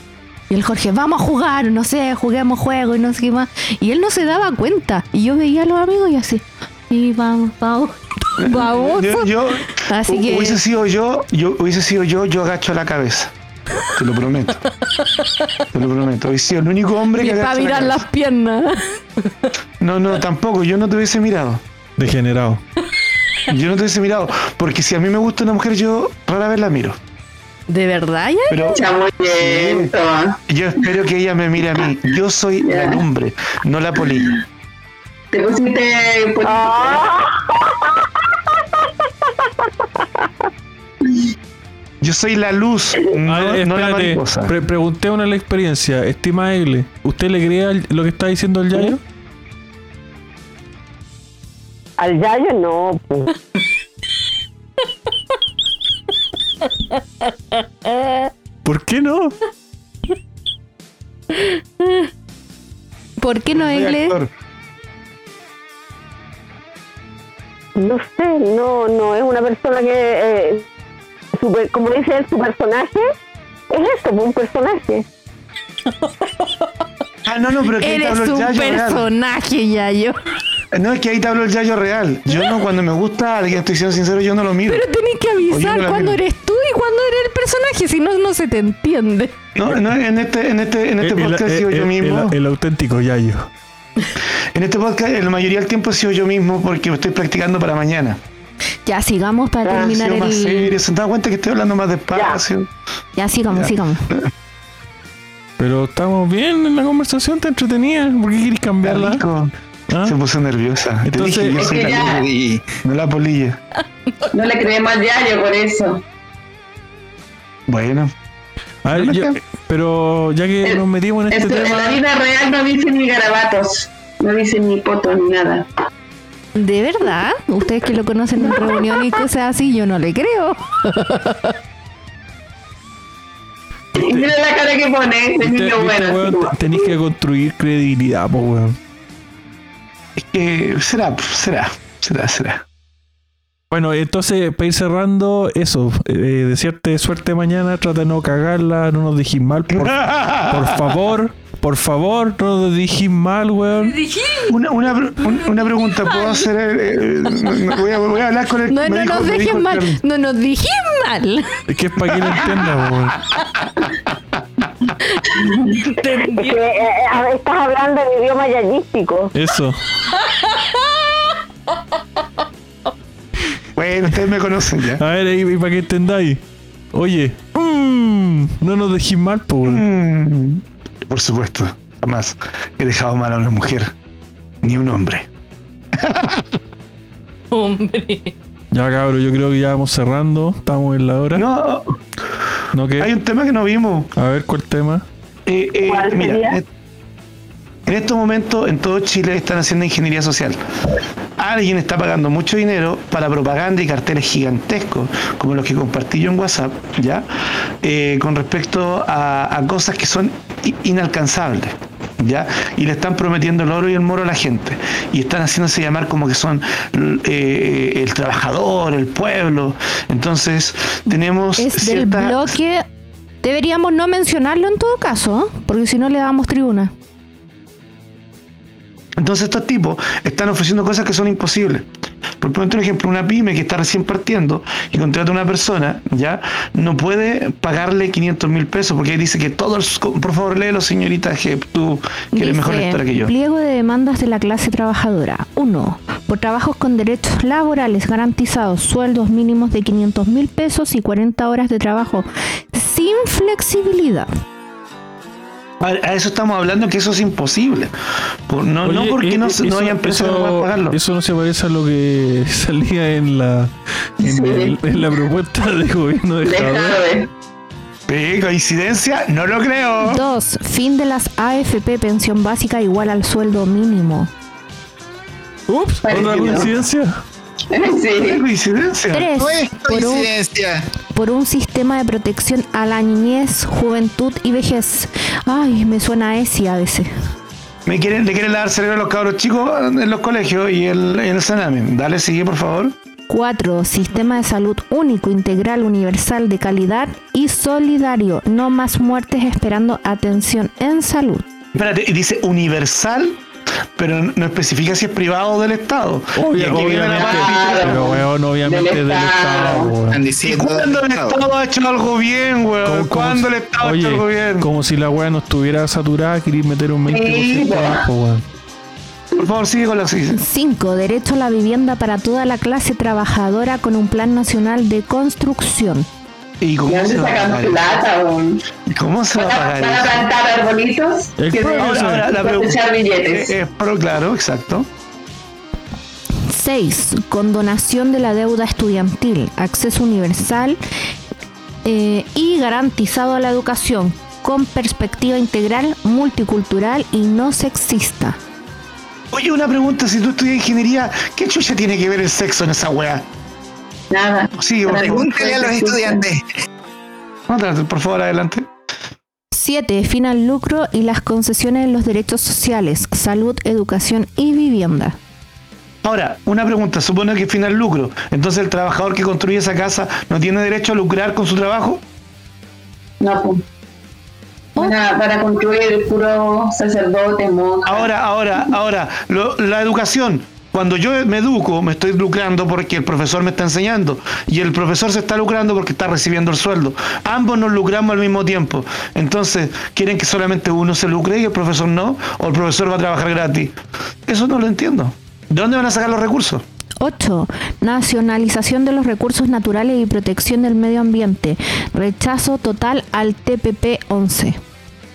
Y el Jorge, vamos a jugar, no sé, juguemos juego y no sé qué más. Y él no se daba cuenta. Y yo veía a los amigos y así. Y vamos, vamos, *laughs* vamos. Yo, yo- Así que- hubiese sido yo, yo hubiese sido yo, yo agacho la cabeza. Te lo prometo. Te lo prometo. Hubiese sido el único hombre que Para la mirar cabeza. las piernas. No, no, tampoco. Yo no te hubiese mirado. Degenerado. Yo no te hubiese mirado. Porque si a mí me gusta una mujer, yo rara vez la miro. ¿De verdad ya? Yo espero que ella me mire a mí. Yo soy la lumbre, no la polilla. Te pusiste político. Yo soy la luz, no, A ver, no la mariposa. pre- pregunté una la experiencia. Estima Egle, ¿usted le cree al- lo que está diciendo el Yayo? Al Yayo no. pues. *laughs* ¿Por qué no? ¿Por qué no inglés? No sé, no, no, es una persona que, eh, como dice él, su personaje, es eso, un personaje. Ah, no, no, pero ¿quién te Eres un Yayo, real? personaje, Yayo. No, es que ahí te hablo el yayo real. Yo no, cuando me gusta alguien, estoy siendo sincero, yo no lo miro. Pero tenés que avisar miro. eres tú y cuando eres el personaje, si no, no se te entiende. No, no, en este, en este, en este El- el- podcast he sido el- yo el- mismo. el- el auténtico Yayo. En este podcast, la mayoría del tiempo he sido yo mismo porque estoy practicando para mañana. Ya sigamos para terminar sido más el. serio, se han dado cuenta que estoy hablando más despacio. Ya sigamos, Ya. sigamos. Pero estamos bien en la conversación, te entretenía. ¿Por qué quieres cambiarla? Rico. ¿Ah? Se puso nerviosa. Te Entonces- dije, yo soy la ya- Y no la polilla. *laughs* No le creemos al Yayo por eso. Bueno, A ver, No yo- pero ya que El- nos metimos en este en tema. la vida real no dicen ni garabatos, no dicen ni potos ni nada. ¿De verdad? Ustedes que lo conocen en reunión y cosas así, yo no le creo. *laughs* Mira la cara que pone, bueno. tenéis que construir credibilidad, po, weón. Es que será, será, será, será. Bueno, entonces, para ir cerrando, eso, eh, desearte suerte mañana, trata de no cagarla, no nos dijís mal, por, *laughs* por favor, por favor, no nos dijís mal, weón. Una, una, una pregunta, ¿puedo hacer? eh, eh, no, no, voy, a, voy a hablar con el No, me no dijo- nos dejes el mal. No nos dejes mal. Es que es para que lo entienda, weón. *laughs* *laughs* Eh, eh, estás hablando en idioma yayístico. Eso. *laughs* Bueno, ustedes me conocen ya. A ver, ahí, para que entendáis. Oye, mm, no nos dejís mal, po, weón. Mm, por supuesto, jamás he dejado mal a una mujer, ni un hombre. *laughs* Hombre. Ya, cabrón, yo creo que ya vamos cerrando. Estamos en la hora. No, ¿No qué? hay un tema que no vimos. A ver, ¿cuál tema? Eh, eh, ¿Cuál mira, sería? en- estos momentos en todo Chile están haciendo ingeniería social. Alguien está pagando mucho dinero para propaganda y carteles gigantescos, como los que compartí yo en WhatsApp, ¿ya? Eh, con respecto a, a cosas que son inalcanzables. ¿Ya? Y le están prometiendo el oro y el moro a la gente. Y están haciéndose llamar como que son eh, el trabajador, el pueblo. Entonces, tenemos Es del bloque. Deberíamos no mencionarlo en todo caso, ¿eh? porque si no le damos tribuna. Entonces estos tipos están ofreciendo cosas que son imposibles. Por ponerte un ejemplo, una pyme que está recién partiendo y contrata a una persona, ya no puede pagarle 500 mil pesos porque dice que todos, por favor léelo señorita, que tú que eres mejor lectora que yo. Pliego de demandas de la clase trabajadora. 1. Por trabajos con derechos laborales garantizados, sueldos mínimos de 500 mil pesos y 40 horas de trabajo sin flexibilidad. A, a eso estamos hablando que eso es imposible. Por- no, no porque eh, no, eh, no haya eso- empresas que no eso- puedan pagarlo. Eso no se parece a lo que *laughs* salía en la en, Sí. el- en la propuesta de gobierno de ¿Eh? ¿Coincidencia? No lo creo. 2. Fin de las AFP pensión básica igual al sueldo mínimo. Ups, otra coincidencia. ¿Es Sí. coincidencia? 3. no es Por un, coincidencia. por un sistema de protección a la niñez, juventud y vejez. Ay, me suena a ese a veces. Me quieren, le quieren dar cerebro a los cabros chicos en los colegios y el, en el Sename. Dale, sigue, por favor. 4. Sistema de salud único, integral, universal, de calidad y solidario. No más muertes esperando atención en salud. Espérate, dice universal, pero no especifica si es privado o del Estado. Y aquí obviamente, parte- pero weón, obviamente Del del Estado, Estado. ¿Y cuándo el Estado ha hecho algo bien, Como- weón? ¿Cuándo si- el Estado ha hecho algo bien? Como si la weá no estuviera saturada, queréis meter un 20% Sí, abajo, weón. Por favor, sigue con la siguiente. 5. Derecho a la vivienda para toda la clase trabajadora con un plan nacional de construcción. ¿Y ¿De cómo se va a sacan plata? weón? ¿Cómo se va a ¿Van a, pagar van a eso? plantar arbolitos? Es Que pro- Ahora, la pregunta. billetes. Eh, eh, pero claro, exacto. 6. Condonación de la deuda estudiantil, acceso universal eh, y garantizado a la educación con perspectiva integral, multicultural y no sexista. Oye, una pregunta, si tú estudias ingeniería, ¿qué chucha tiene que ver el sexo en esa weá? Nada. Favor. Pregúntale a los estudiantes. Otra, Por favor, adelante. 7. Fin al lucro y las concesiones en los derechos sociales, salud, educación y vivienda. Ahora, una pregunta, supone que final lucro. Entonces el trabajador que construye esa casa no tiene derecho a lucrar con su trabajo. No, pues. Para, para construir puro sacerdote, monja. Ahora, ahora, ahora, lo- la educación. Cuando yo me educo, me estoy lucrando porque el profesor me está enseñando y el profesor se está lucrando porque está recibiendo el sueldo. Ambos nos lucramos al mismo tiempo. Entonces, ¿quieren que solamente uno se lucre y el profesor no? ¿O el profesor va a trabajar gratis? Eso no lo entiendo. ¿De dónde van a sacar los recursos? 8. Nacionalización de los recursos naturales y protección del medio ambiente. Rechazo total al TPP 11.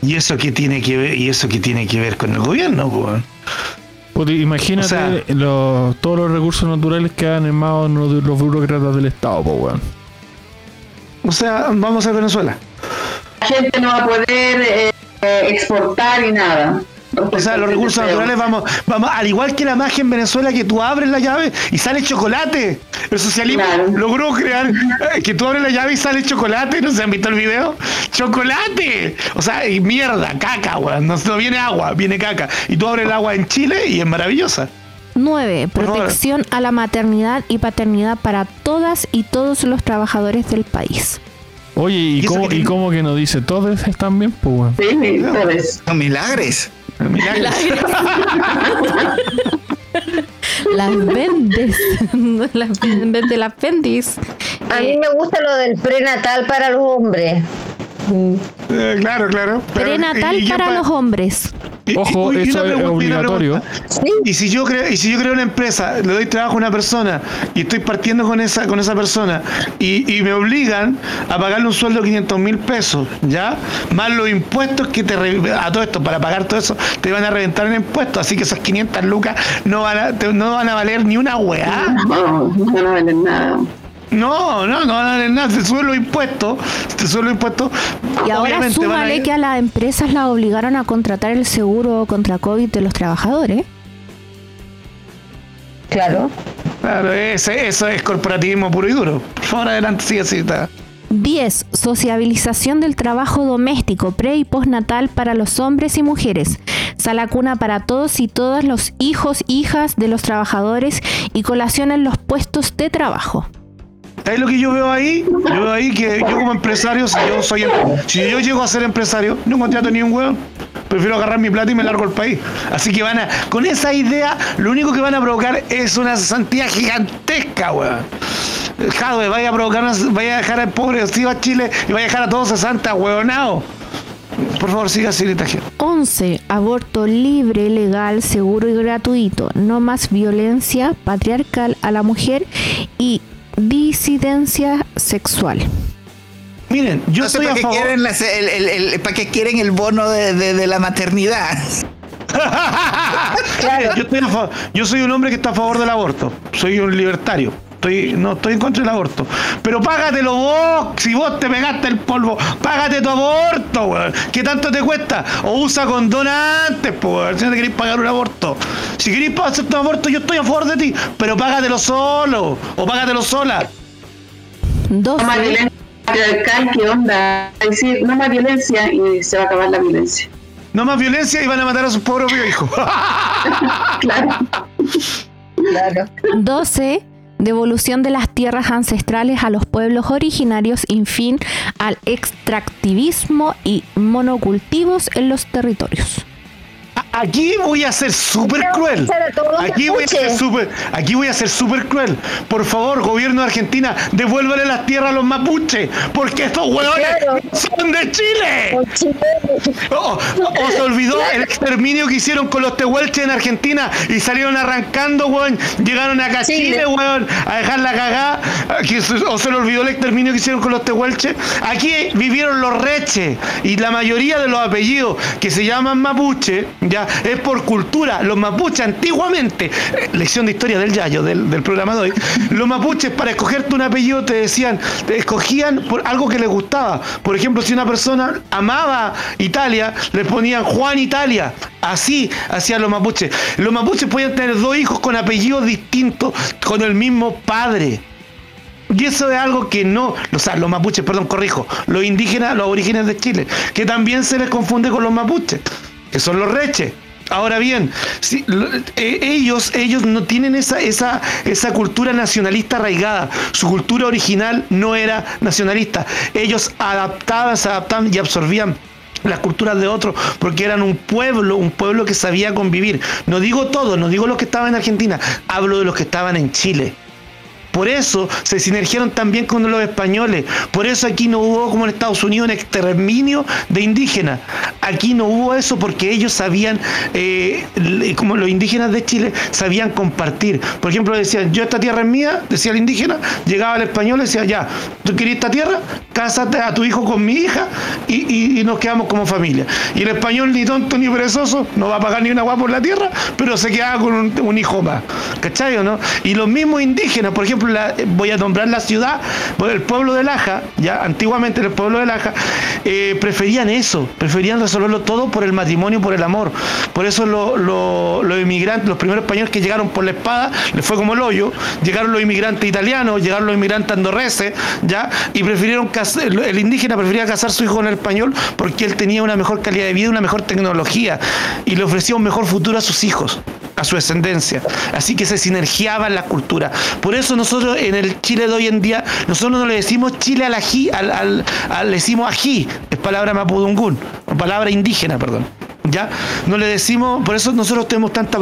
¿Y eso qué tiene que ver, y eso qué tiene que ver con el gobierno? weón? Puta, imagínate O sea- los- todos los recursos naturales que han armado los, los burócratas del Estado, po, weón. O sea, vamos a Venezuela. La gente no va a poder eh, eh, exportar y nada. *laughs* O sea, los recursos naturales vamos, vamos, al igual que la magia en Venezuela, que tú abres la llave y sale chocolate. El socialismo Claro. logró crear eh, que tú abres la llave y sale chocolate. ¿No se han visto el video? ¡Chocolate! O sea, y mierda, caca, weón. No, no viene agua, viene caca. Y tú abres el agua en Chile y es maravillosa. 9. Por favor. Protección a la maternidad y paternidad para todas y todos los trabajadores del país. Oye, ¿y, ¿Y cómo, qué ¿y cómo que nos dice? ¿Todos están bien? Pues. Sí. Son milagres. Milagros. Las vendes. *laughs* las vendes *laughs* del apéndice. A mí me gusta lo del prenatal para los hombres. Eh, claro, claro. Pero, Prenatal ¿y- y qué para pa- los hombres. y- Ojo, y- y eso es obligatorio. Y si yo creo, y si yo creo una empresa, le doy trabajo a una persona y estoy partiendo con esa, con esa persona y, y me obligan a pagarle un sueldo de 500 mil pesos, ¿ya? Más los impuestos que te a todo esto, para pagar todo eso, te van a reventar en impuestos, así que esas 500 lucas no van a, te- no van a valer ni una weá. No, no van a vender nada. No, no, no van a valer nada, te suben los impuestos, te suben los impuestos. Y ahora a súmale ir- que a las empresas las obligaron a contratar el seguro contra COVID de los trabajadores. Claro. Claro, ese- eso es corporativismo puro y duro. Por favor, adelante, sigue así. está. 10. Sociabilización del trabajo doméstico pre y postnatal para los hombres y mujeres. Sala cuna para todos y todas los hijos, hijas de los trabajadores y colación en los puestos de trabajo. ¿Sabes lo que yo veo ahí? Yo veo ahí que yo como empresario, si yo soy em- si yo llego a ser empresario, no contrato ni un hueón. Prefiero agarrar mi plata y me largo al país. Así que van a, con esa idea, lo único que van a provocar es una santidad gigantesca, weón. Jadwe, vaya a provocar vaya a dejar al pobre a Chile y vaya a dejar a todos a Santa, huevonao. Por favor, siga Tajer. 11. Aborto libre, legal, seguro y gratuito. No más violencia patriarcal a la mujer y disidencia sexual. Miren, yo No sé estoy para a qué favor. quieren, las- el, el- el- para qué quieren el bono de, de- de la maternidad. *laughs* Yo, estoy a fa- yo soy un hombre que está a favor del aborto. Soy un libertario. Estoy, no estoy en contra del aborto. Pero págatelo vos. Si vos te pegaste el polvo, págate tu aborto, weón. ¿Qué tanto te cuesta? O usa condón antes, pues, weón. Si no te querés pagar un aborto. Si querés hacer tu aborto, yo estoy a favor de ti. Pero págatelo solo. O págatelo sola. No más 12. violencia patriarcal, ¿qué onda? Decir, no más violencia y se va a acabar la violencia. No más violencia y van a matar a sus pobres hijos. *laughs* *laughs* Claro. Claro. 12. Devolución de las tierras ancestrales a los pueblos originarios y fin al extractivismo y monocultivos en los territorios. Aquí voy a ser súper cruel. Aquí voy a ser súper, aquí voy a ser súper cruel. Por favor, gobierno de Argentina, devuélvale las tierras a los mapuches, porque estos hueones Claro. son de Chile. Oh, oh, se olvidó el exterminio que hicieron con los tehuelches en Argentina y salieron arrancando, weón. Llegaron acá a Chile. Weón, a dejar la cagada. Ah, ¿O se le olvidó el exterminio que hicieron con los tehuelches? Aquí vivieron los reches y la mayoría de los apellidos que se llaman mapuche, ya, es por cultura. Los mapuches antiguamente, eh, lección de historia del Yayo, del, del programa de hoy, los mapuches para escogerte un apellido te decían, te escogían por algo que les gustaba. Por ejemplo, si una persona amaba Italia, le ponían Juan Italia. Así hacían los mapuches. Los mapuches podían tener dos hijos con apellidos distintos, con el mismo padre. Y eso es algo que no, o sea, los mapuches, perdón, corrijo, los indígenas, los orígenes de Chile, que también se les confunde con los mapuches, que son los reches. Ahora bien, eh, ellos, ellos no tienen esa, esa, esa cultura nacionalista arraigada. Su cultura original no era nacionalista. Ellos adaptaban, se adaptaban y absorbían las culturas de otros, porque eran un pueblo, un pueblo que sabía convivir. No digo todo, no digo los que estaban en Argentina, hablo de los que estaban en Chile. Por eso se sinergiaron también con los españoles. Por eso aquí no hubo, como en Estados Unidos, un exterminio de indígenas. Aquí no hubo eso porque ellos sabían, eh, como los indígenas de Chile, sabían compartir. Por ejemplo, decían, yo esta tierra es mía, decía el indígena, llegaba el español y decía, ya, tú querías esta tierra, cásate a tu hijo con mi hija y, y- y nos quedamos como familia. Y el español, ni tonto ni perezoso, no va a pagar ni una agua por la tierra, pero se quedaba con un, un hijo más. ¿Cachai o no? Y los mismos indígenas, por ejemplo, voy a nombrar la ciudad, el pueblo de Laja, ya antiguamente el pueblo de Laja, eh, preferían eso, preferían resolverlo todo por el matrimonio, por el amor. Por eso lo- lo- los inmigrantes, los primeros españoles que llegaron por la espada, les fue como el hoyo, llegaron los inmigrantes italianos, llegaron los inmigrantes andorreses, ya, y prefirieron el indígena prefería casar su hijo con el español porque él tenía una mejor calidad de vida, una mejor tecnología y le ofrecía un mejor futuro a sus hijos a su descendencia. Así que se sinergiaban las culturas. Por eso nosotros en el Chile de hoy en día, nosotros no le decimos Chile al ají, al, al- al- le decimos ají, es palabra mapudungún, palabra indígena, perdón. ¿Ya? No le decimos, por eso nosotros tenemos tanta.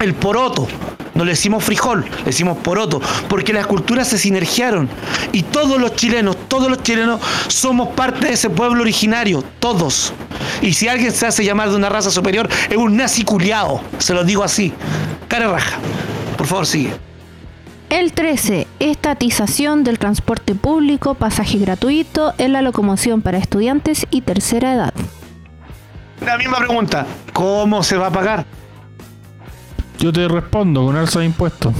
El poroto. No le decimos frijol, le decimos poroto, porque las culturas se sinergiaron. Y todos los chilenos, todos los chilenos somos parte de ese pueblo originario, todos. Y si alguien se hace llamar de una raza superior, es un nazi culiao, se lo digo así. Cara raja. Por favor, sigue. El 13. Estatización del transporte público, pasaje gratuito en la locomoción para estudiantes y tercera edad. La misma pregunta, ¿cómo se va a pagar? Yo te respondo con alza de impuestos.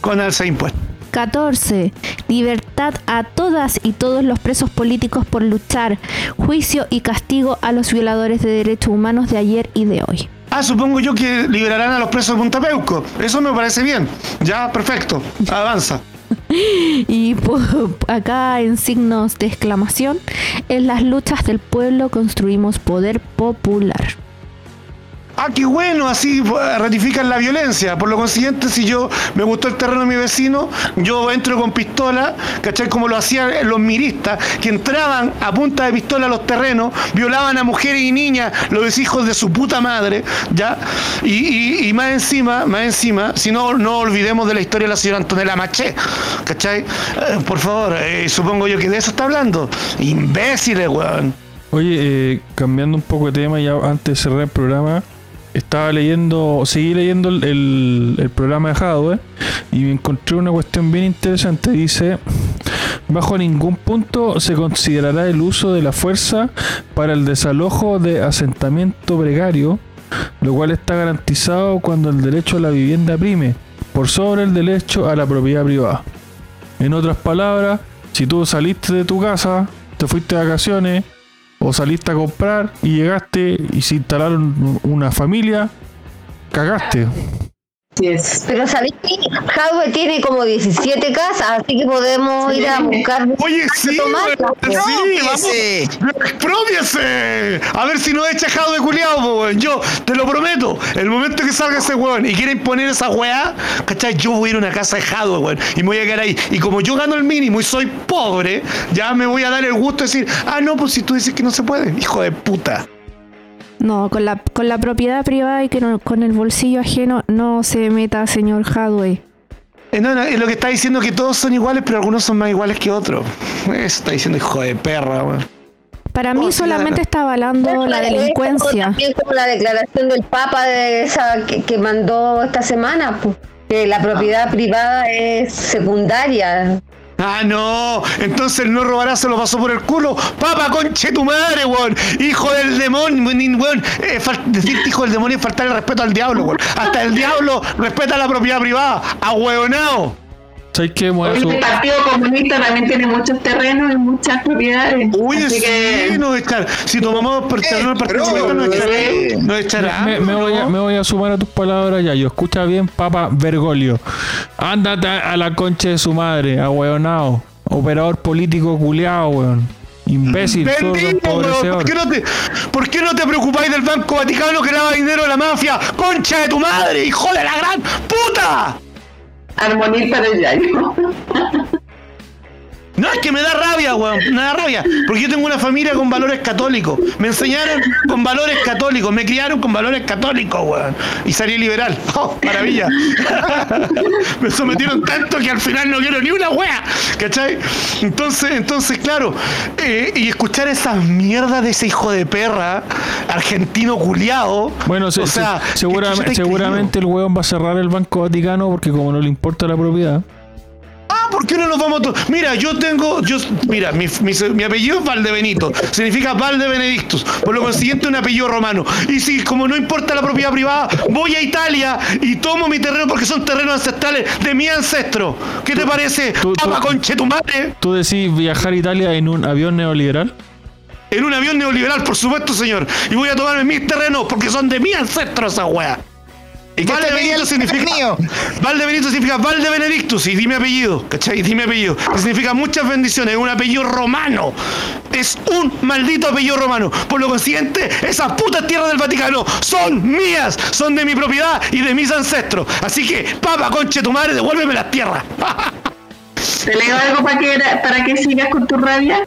Con alza de impuestos. 14. Libertad a todas y todos los presos políticos por luchar. Juicio y castigo a los violadores de derechos humanos de ayer y de hoy. Ah, supongo yo que liberarán a los presos de Punta Peuco. Eso me parece bien. Ya, perfecto. Avanza. *laughs* Y po- acá en signos de exclamación, en las luchas del pueblo construimos poder popular. Ah, qué bueno, así eh, ratifican la violencia. Por lo consiguiente, si yo me gustó el terreno de mi vecino, yo entro con pistola, ¿cachai? Como lo hacían los miristas, que entraban a punta de pistola a los terrenos, violaban a mujeres y niñas, los hijos de su puta madre, ¿ya? Y, y- y más encima, más encima, si no, no olvidemos de la historia de la señora Antonella Maché, ¿cachai? Eh, por favor, eh, supongo yo que de eso está hablando. Imbéciles, weón. Oye, eh, cambiando un poco de tema, ya antes de cerrar el programa, estaba leyendo, seguí leyendo el, programa de Jadwe y me encontré una cuestión bien interesante. Dice, bajo ningún punto se considerará el uso de la fuerza para el desalojo de asentamiento precario, lo cual está garantizado cuando el derecho a la vivienda prime, por sobre el derecho a la propiedad privada. En otras palabras, si tú saliste de tu casa, te fuiste de vacaciones, o saliste a comprar y llegaste y se instalaron una familia, cagaste. Pero sabéis que Jadwe tiene como 17 casas, así que podemos ir a buscar. Oye, sí, weón, sí. Expropiese. ¡Expropiese! A ver si no echa jado de culiado, weón. Yo te lo prometo. El momento que salga ese weón y quiera imponer esa weá, ¿cachai? Yo voy a ir a una casa de jado, weón. Y me voy a quedar ahí. Y como yo gano el mínimo y soy pobre, ya me voy a dar el gusto de decir, ah, no, pues si tú dices que no se puede, hijo de puta. No, con la, con la propiedad privada y que no- con el bolsillo ajeno no se meta, señor Hadway. Eh, no, no, es lo que está diciendo que todos son iguales, pero algunos son más iguales que otros. Eso está diciendo hijo de perra, weón. Para mí solamente la- está avalando la Es delincuencia. También como la declaración del Papa de esa que, que mandó esta semana, pues, que la propiedad privada es secundaria. Ah, no. Entonces no robará se lo pasó por el culo. Papa, conche tu madre, weón. Hijo del demonio, ni- weón. Eh, decirte hijo del demonio es faltar el respeto al diablo, weón. Hasta el diablo respeta la propiedad privada. Ahueonao. ¿Sabes qué? A Hoy su- el Partido Comunista también tiene muchos terrenos y muchas propiedades. Oye, Así sí, que nos echar. Si tomamos por terreno el partido Comunista, nos echará. eh, Nos echará. me, me voy a, me voy a sumar a tus palabras ya. Yo escucha bien, Papa Bergoglio. Ándate a a la concha de su madre, ahueonao. Operador político culeado, weón. Imbécil, Bendito. ¿Por qué, no te, ¿Por qué no te preocupáis del Banco Vaticano que lava dinero de la mafia? ¡Concha de tu madre, hijo de la gran puta! Armonía para el yayo. No, es que me da rabia, weón. Me da rabia. Porque yo tengo una familia con valores católicos. Me enseñaron con valores católicos. Me criaron con valores católicos, weón. Y salí liberal. *laughs* ¡Oh, maravilla! *laughs* me sometieron tanto que al final no quiero ni una wea. ¿Cachai? Entonces, entonces claro. eh, y escuchar esas mierdas de ese hijo de perra argentino culiado. Bueno, se- o sea, se- seguramente, ¿qué chucha seguramente el weón va a cerrar el Banco Vaticano porque como no le importa la propiedad. ¿Por qué no nos vamos todos? Mira, yo tengo, yo, mira, mi, mi- mi apellido es Valdebenito, significa Valde Benedictus, por lo consiguiente un apellido romano. Y si, como no importa la propiedad privada, voy a Italia y tomo mi terreno porque son terrenos ancestrales de mi ancestro. ¿Qué te parece? tú- tú- Papa conche tu madre. ¿Tú decís viajar a Italia en un avión neoliberal? En un avión neoliberal, por supuesto, señor. Y voy a tomarme mis terrenos porque son de mi ancestro esa wea. ¿Y qué Valde te Benito venía significa. mío? Valde Benito significa Valde Benedictus. Y dime apellido, ¿cachai? Dime apellido. Que significa muchas bendiciones. Es un apellido romano. Es un maldito apellido romano. Por lo consiguiente, esas putas tierras del Vaticano son mías. Son de mi propiedad y de mis ancestros. Así que, papa, conche tu madre, devuélveme las tierras. ¿Te leo algo para que, para que sigas con tu rabia?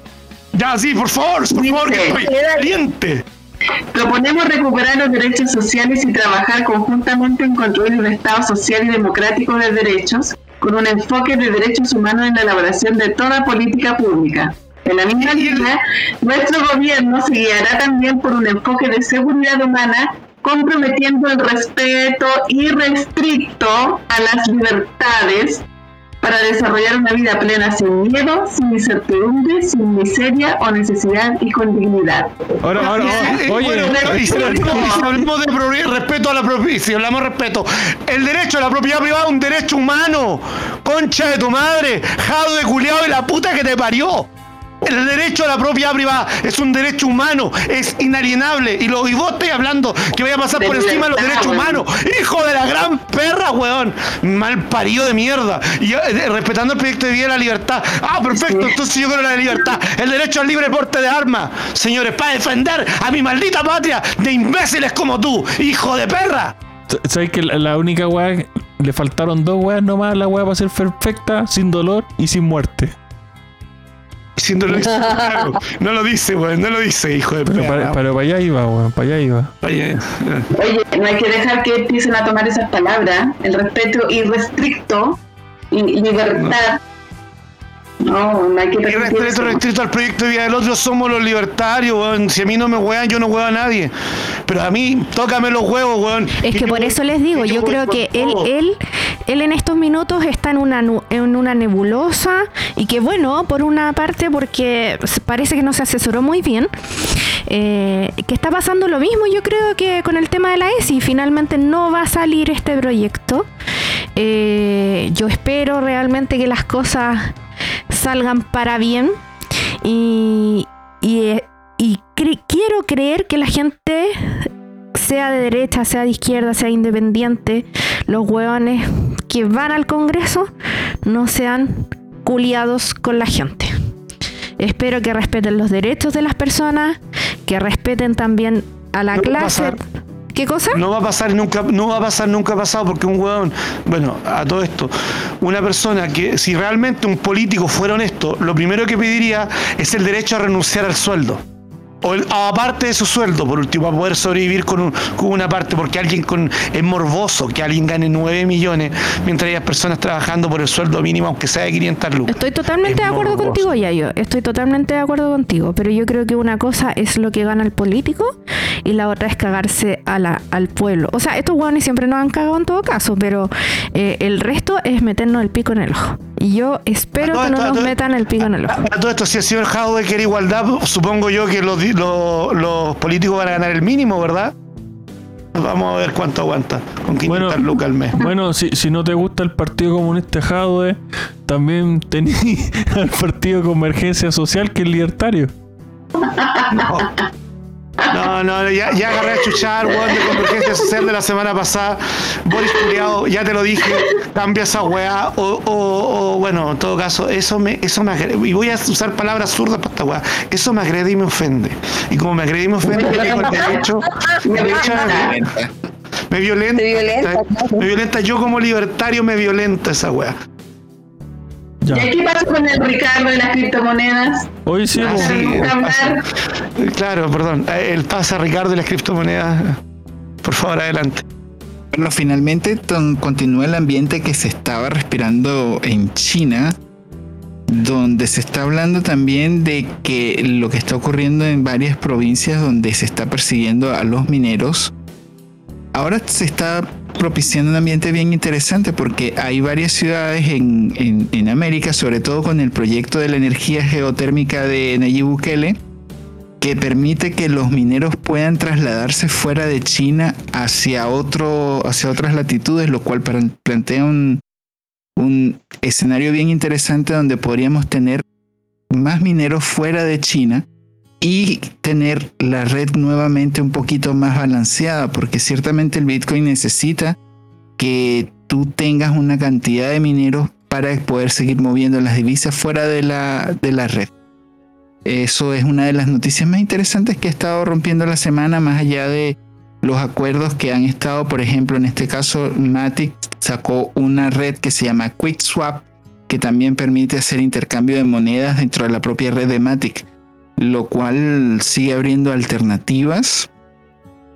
ya, sí, por favor, por favor, que estoy caliente. Proponemos recuperar los derechos sociales y trabajar conjuntamente en construir un Estado social y democrático de derechos, con un enfoque de derechos humanos en la elaboración de toda política pública. En la misma línea, nuestro gobierno se guiará también por un enfoque de seguridad humana, comprometiendo el respeto irrestricto a las libertades para desarrollar una vida plena sin miedo, sin incertidumbre, sin miseria o necesidad y con dignidad. Ahora, ahora, oye, bueno, y si hablamos, de respeto a la propiedad, si hablamos de respeto, el derecho a la propiedad privada es un derecho humano. Concha de tu madre, jado de culiado y la puta que te parió. El derecho a la propiedad privada es un derecho humano, es inalienable. Y, lo, y vos estás hablando que vaya a pasar De por encima de los derechos weón. humanos. Hijo de la gran perra, weón. Mal parido de mierda. Y yo, eh, respetando el proyecto de vida de la libertad. Ah, perfecto. Entonces yo creo en la libertad. El derecho al libre porte de armas. Señores, para defender a mi maldita patria de imbéciles como tú, hijo de perra. ¿sabes que la, la única weá, le faltaron dos weas nomás a la weá para ser perfecta, sin dolor y sin muerte? Siendo lo claro, no lo dice, weón, no lo dice, hijo de Pero para, para, para allá iba, weón, para allá iba. Oye, eh, Oye, no hay que dejar que empiecen a tomar esas palabras, el respeto irrestricto y libertad. No, no hay que Y repetir respeto restricto al proyecto de vida del otro, somos los libertarios, weón. Si a mí no me huevan, yo no huevo a nadie. Pero a mí, tócame los huevos, weón. Es que por eso les digo, yo creo que él, él, él en estos minutos está en una, nu- en una nebulosa y que bueno, por una parte porque parece que no se asesoró muy bien, eh, que está pasando lo mismo yo creo que con el tema de la ESI, finalmente no va a salir este proyecto. Eh, yo espero realmente que las cosas salgan para bien y, y, eh, y cre- quiero creer que la gente sea de derecha, sea de izquierda, sea independiente, los hueones que van al Congreso no sean culiados con la gente. Espero que respeten los derechos de las personas, que respeten también a la No va a clase. pasar. ¿Qué cosa? No va a pasar nunca, no va a pasar nunca pasado porque un huevón, bueno, a todo esto, una persona que si realmente un político fuera honesto, lo primero que pediría es el derecho a renunciar al sueldo. O el- aparte de su sueldo, por último, para poder sobrevivir con, un- con una parte, porque alguien con es morboso que alguien gane 9 millones mientras hay personas trabajando por el sueldo mínimo, aunque sea de 500 lucas. Estoy totalmente Es de acuerdo morboso. contigo, Yayo. Estoy totalmente de acuerdo contigo. Pero yo creo que una cosa es lo que gana el político y la otra es cagarse a la, al pueblo. O sea, estos hueones siempre nos han cagado en todo caso, pero eh, el resto es meternos el pico en el ojo. Y yo espero A que no esto, a nos metan el pico en el ojo. A todo esto, si el señor Jaude quiere igualdad, supongo yo que los, di- los, políticos van a ganar el mínimo, ¿verdad? Vamos a ver cuánto aguanta con 500 Bueno, lucas al mes. Bueno, si, si no te gusta el Partido Comunista Jadwe, también tenés *laughs* al Partido Convergencia Social, que es libertario. No, no, ya, ya agarré a chuchar, weón, de convergencia social de la semana pasada. Boris Culeado, ya te lo dije, cambia esa weá. O, o, o, bueno, en todo caso, eso me, eso me agrede. Y voy a usar palabras zurdas para esta weá. Eso me agrede y me ofende. Y como me agrede y me ofende, yo tengo el derecho, el derecho *laughs* me violenta. Te violenta, Me violenta. Yo como libertario me violenta esa weá. ¿Y qué pasa con el Ricardo de las criptomonedas? Hoy sí, Ah, po. sí, Claro, perdón. Eh, El pasa Ricardo de las criptomonedas. Por favor, adelante. Bueno, finalmente continúa el ambiente que se estaba respirando en China, donde se está hablando también de que lo que está ocurriendo en varias provincias donde se está persiguiendo a los mineros, ahora se está propiciando un ambiente bien interesante porque hay varias ciudades en, en- América, sobre todo con el proyecto de la energía geotérmica de Nayib Bukele, que permite que los mineros puedan trasladarse fuera de China hacia otro, hacia otras latitudes, lo cual plantea un, un escenario bien interesante donde podríamos tener más mineros fuera de China y tener la red nuevamente un poquito más balanceada, porque ciertamente el Bitcoin necesita que tú tengas una cantidad de mineros para poder seguir moviendo las divisas fuera de la, de la red. Eso es una de las noticias más interesantes que ha estado rompiendo la semana, más allá de los acuerdos que han estado, por ejemplo, en este caso, Matic sacó una red que se llama QuickSwap, que también permite hacer intercambio de monedas dentro de la propia red de Matic, lo cual sigue abriendo alternativas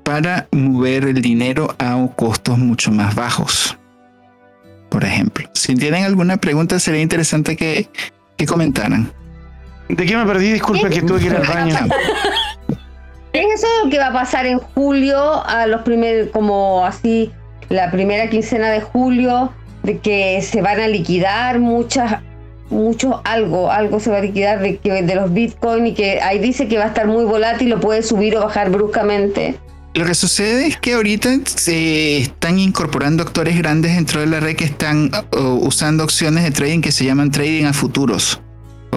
para mover el dinero a costos mucho más bajos. Por ejemplo, si tienen alguna pregunta, sería interesante que, que comentaran. ¿De qué me perdí? Disculpe que tuve que ir al baño. ¿Es eso lo que va a pasar en julio, a los primeros, como así, la primera quincena de julio, de que se van a liquidar muchas, mucho algo, algo se va a liquidar de, de los bitcoin y que ahí dice que va a estar muy volátil, lo puede subir o bajar bruscamente. Lo que sucede es que ahorita se están incorporando actores grandes dentro de la red que están uh, usando opciones de trading que se llaman trading a futuros.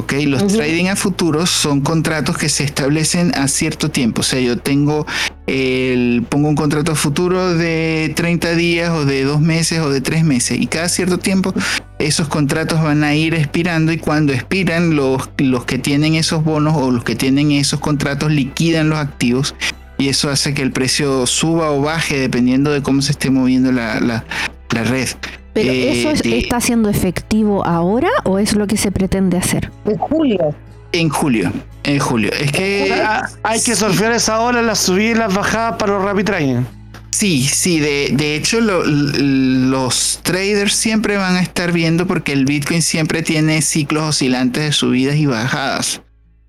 Ok, los Ujú. trading a futuros son contratos que se establecen a cierto tiempo. O sea, yo tengo el, pongo un contrato a futuro de 30 días o de dos meses o de tres meses y cada cierto tiempo esos contratos van a ir expirando y cuando expiran los, los que tienen esos bonos o los que tienen esos contratos liquidan los activos y eso hace que el precio suba o baje dependiendo de cómo se esté moviendo la, la- la red. Pero Eh, ¿eso es- de- está siendo efectivo ahora o es lo que se pretende hacer? En julio. En julio, en julio. Es que Ah, hay que surfear esa ola, las subidas y las bajadas para los rapid trading. sí, sí, de, de hecho lo- los traders siempre van a estar viendo porque el Bitcoin siempre tiene ciclos oscilantes de subidas y bajadas.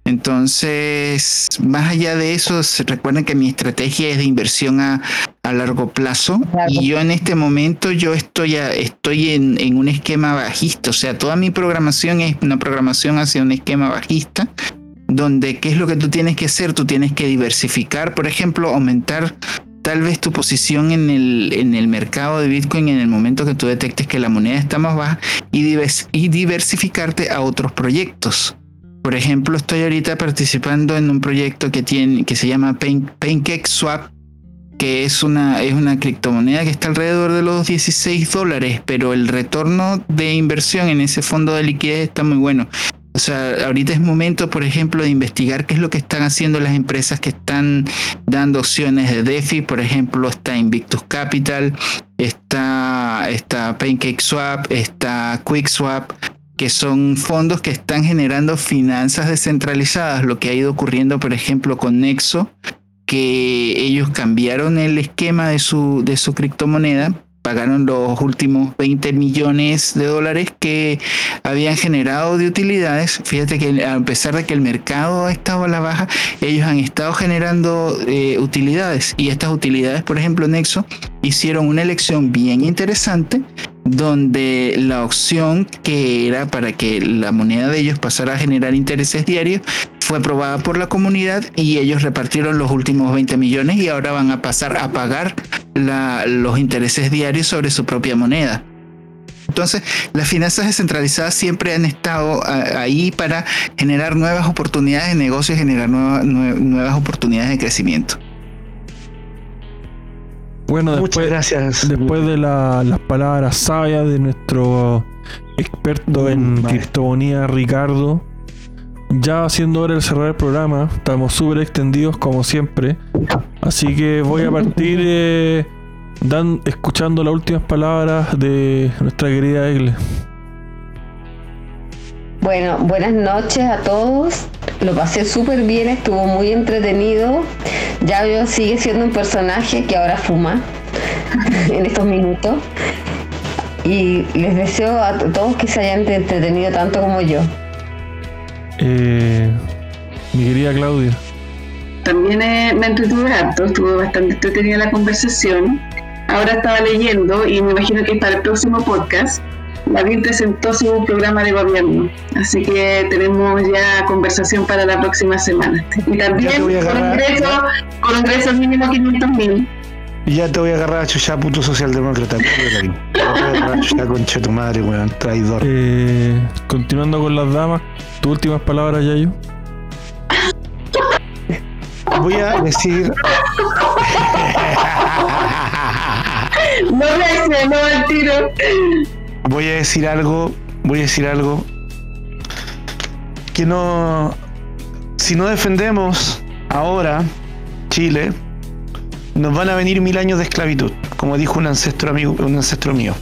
Entonces, más allá de eso, recuerden que mi estrategia es de inversión a, a largo plazo Claro. y yo en este momento yo estoy, a- estoy en, en un esquema bajista, o sea, toda mi programación es una programación hacia un esquema bajista donde qué es lo que tú tienes que hacer, tú tienes que diversificar, por ejemplo, aumentar tal vez tu posición en el, en el mercado de Bitcoin en el momento que tú detectes que la moneda está más baja y, divers- y diversificarte a otros proyectos. Por ejemplo, estoy ahorita participando en un proyecto que, tiene, que se llama Pain- PancakeSwap, que es una, es una criptomoneda que está alrededor de los 16 dólares, pero el retorno de inversión en ese fondo de liquidez está muy bueno. O sea, ahorita es momento, por ejemplo, de investigar qué es lo que están haciendo las empresas que están dando opciones de DeFi. Por ejemplo, está Invictus Capital, está, está PancakeSwap, está QuickSwap, que son fondos que están generando finanzas descentralizadas. Lo que ha ido ocurriendo, por ejemplo, con Nexo, que ellos cambiaron el esquema de su, de su criptomoneda, pagaron los últimos 20 millones de dólares que habían generado de utilidades. Fíjate que a pesar de que el mercado ha estado a la baja, ellos han estado generando eh, utilidades y estas utilidades, por ejemplo, Nexo, hicieron una elección bien interesante donde la opción que era para que la moneda de ellos pasara a generar intereses diarios fue aprobada por la comunidad y ellos repartieron los últimos 20 millones y ahora van a pasar a pagar los intereses diarios sobre su propia moneda. Entonces, las finanzas descentralizadas siempre han estado a- ahí para generar nuevas oportunidades de negocio y generar nueva- nue- nuevas oportunidades de crecimiento. Bueno, Muchas después, gracias. después de la- las palabras sabias de nuestro experto en Mm, vale. criptomonía, Ricardo, ya siendo hora de cerrar el programa, estamos súper extendidos como siempre. Así que voy a partir eh, dan, escuchando las últimas palabras de nuestra querida Egle. Bueno, buenas noches a todos. Lo pasé súper bien, estuvo muy entretenido. Yayo sigue siendo un personaje que ahora fuma *laughs* en estos minutos. Y les deseo a todos que se hayan entretenido tanto como yo. Eh, mi querida Claudia. También eh, me entretuve harto, estuvo bastante entretenida la conversación. Ahora estaba leyendo y me imagino que para el próximo podcast Lavín presentó su programa de gobierno, así que tenemos ya conversación para la próxima semana. Y también con ingresos, con ingresos mínimo 500 mil. Y ya te voy a agarrar a chuchá, puto socialdemócrata. *laughs* Te voy a agarrar a chuchá, concha tu madre, weón, traidor. Eh, continuando con las damas, tus últimas palabras, Yayo. Voy a decir. *laughs* no reaccionó al tiro. Voy a decir algo. Voy a decir algo. Que no. Si no defendemos ahora Chile, nos van a venir mil años de esclavitud, como dijo un ancestro amigo, un ancestro mío.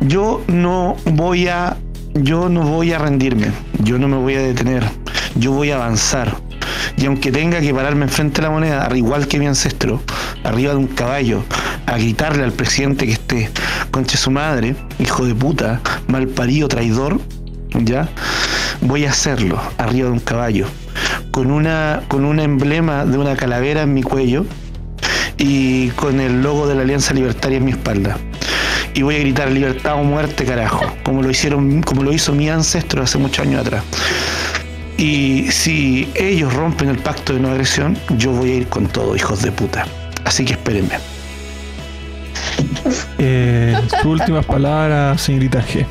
Yo no voy a, yo no voy a rendirme, yo no me voy a detener, yo voy a avanzar. Y aunque tenga que pararme enfrente de la moneda, igual que mi ancestro, arriba de un caballo, a gritarle al presidente que esté, conche su madre, hijo de puta, mal parido, traidor, ¿ya? Voy a hacerlo arriba de un caballo, con una, con un emblema de una calavera en mi cuello y con el logo de la Alianza Libertaria en mi espalda. Y voy a gritar libertad o muerte, carajo, como lo hicieron, como lo hizo mi ancestro hace muchos años atrás. Y si ellos rompen el pacto de no agresión, yo voy a ir con todo, hijos de puta. Así que espérenme. Eh, sus últimas palabras, señorita G.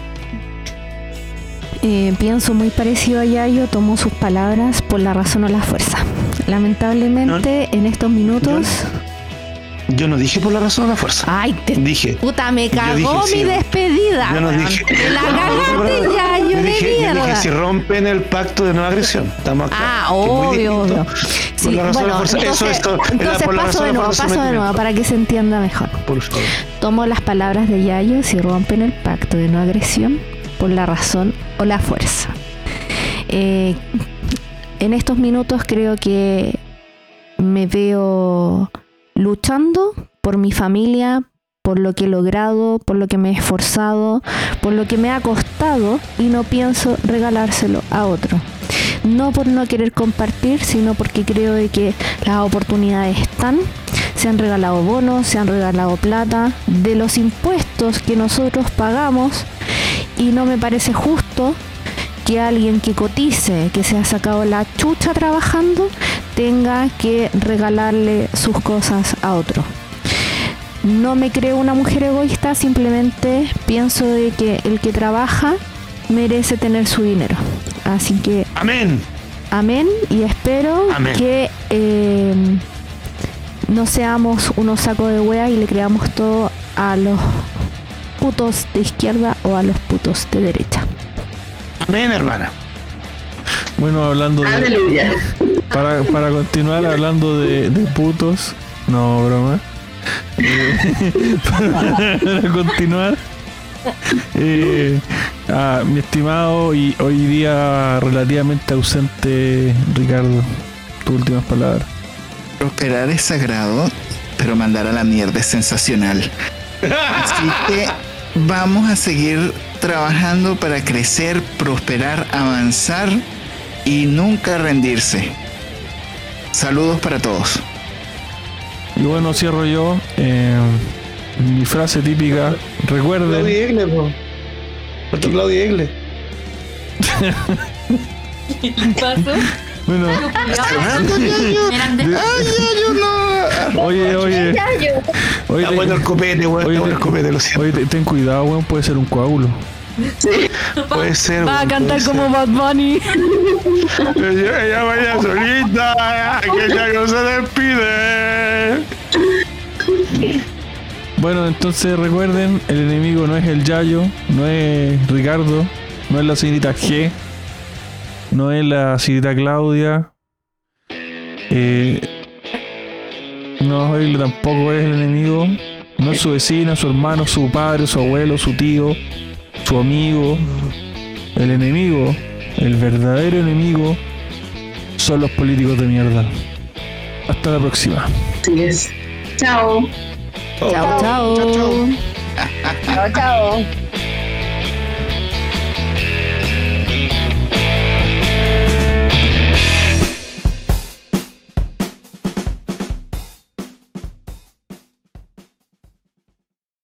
Eh, pienso muy parecido a Yayo, tomo sus palabras por la razón o la fuerza. Lamentablemente, en estos minutos. Yo no dije por la razón o la fuerza. Ay, te Dije. puta, me Yo cagó dije, mi sí. despedida. Yo no dije. La *laughs* No, cagaste, pero- Yayo, yo de dije, yo mierda. dije, si rompen el pacto de no agresión, estamos acá. Ah, obvio, obvio. Por Sí, la razón o la bueno, fuerza. Eso entonces, es todo. Es la- entonces por la paso de la nuevo, paso de nuevo para que se entienda mejor. Por favor. Tomo las palabras de Yayo si rompen el pacto de no agresión por la razón o la fuerza. Eh, en estos minutos creo que me veo luchando por mi familia, por lo que he logrado, por lo que me he esforzado, por lo que me ha costado y no pienso regalárselo a otro. No por no querer compartir, sino porque creo de que las oportunidades están. Se han regalado bonos, se han regalado plata de los impuestos que nosotros pagamos y no me parece justo que alguien que cotice, que se ha sacado la chucha trabajando, tenga que regalarle sus cosas a otro. No me creo una mujer egoísta, simplemente pienso de que el que trabaja merece tener su dinero. Así que Amén. amén y espero Amén. que eh, no seamos unos sacos de wea y le creamos todo a los putos de izquierda o a los putos de derecha. Amén, hermana. Bueno, hablando de. Aleluya. Para, para continuar hablando de, de putos. No, broma. Eh, *laughs* para continuar. eh, a mi estimado y hoy día relativamente ausente Ricardo, tus últimas palabras. Prosperar es sagrado, pero mandar a la mierda es sensacional. Así que vamos a seguir trabajando para crecer, prosperar, avanzar y nunca rendirse. Saludos para todos. Y bueno, cierro yo. eh, mi frase típica. Recuerden. Claudia Egle. Faltó Claudia Egle. Bueno, oye, *laughs* oye. Oye, Está ten- bueno el copete, weón. Oye, Está bueno el te- copete, lo siento. oye, te- ten cuidado, weón, puede ser un coágulo. Puede ser. Va a cantar como Bad Bunny. ella vaya solita, que ya no se despide. Bueno, entonces recuerden, el enemigo no es el Yayo, no es Ricardo, no es la señorita G, no es la señorita Claudia, eh, no, él tampoco es el enemigo. No es su vecino, su hermano, su padre, su abuelo, su tío, su amigo. El enemigo, el verdadero enemigo, son los políticos de mierda. Hasta la próxima. Así es. Chao, chao. Chao, chao. chao.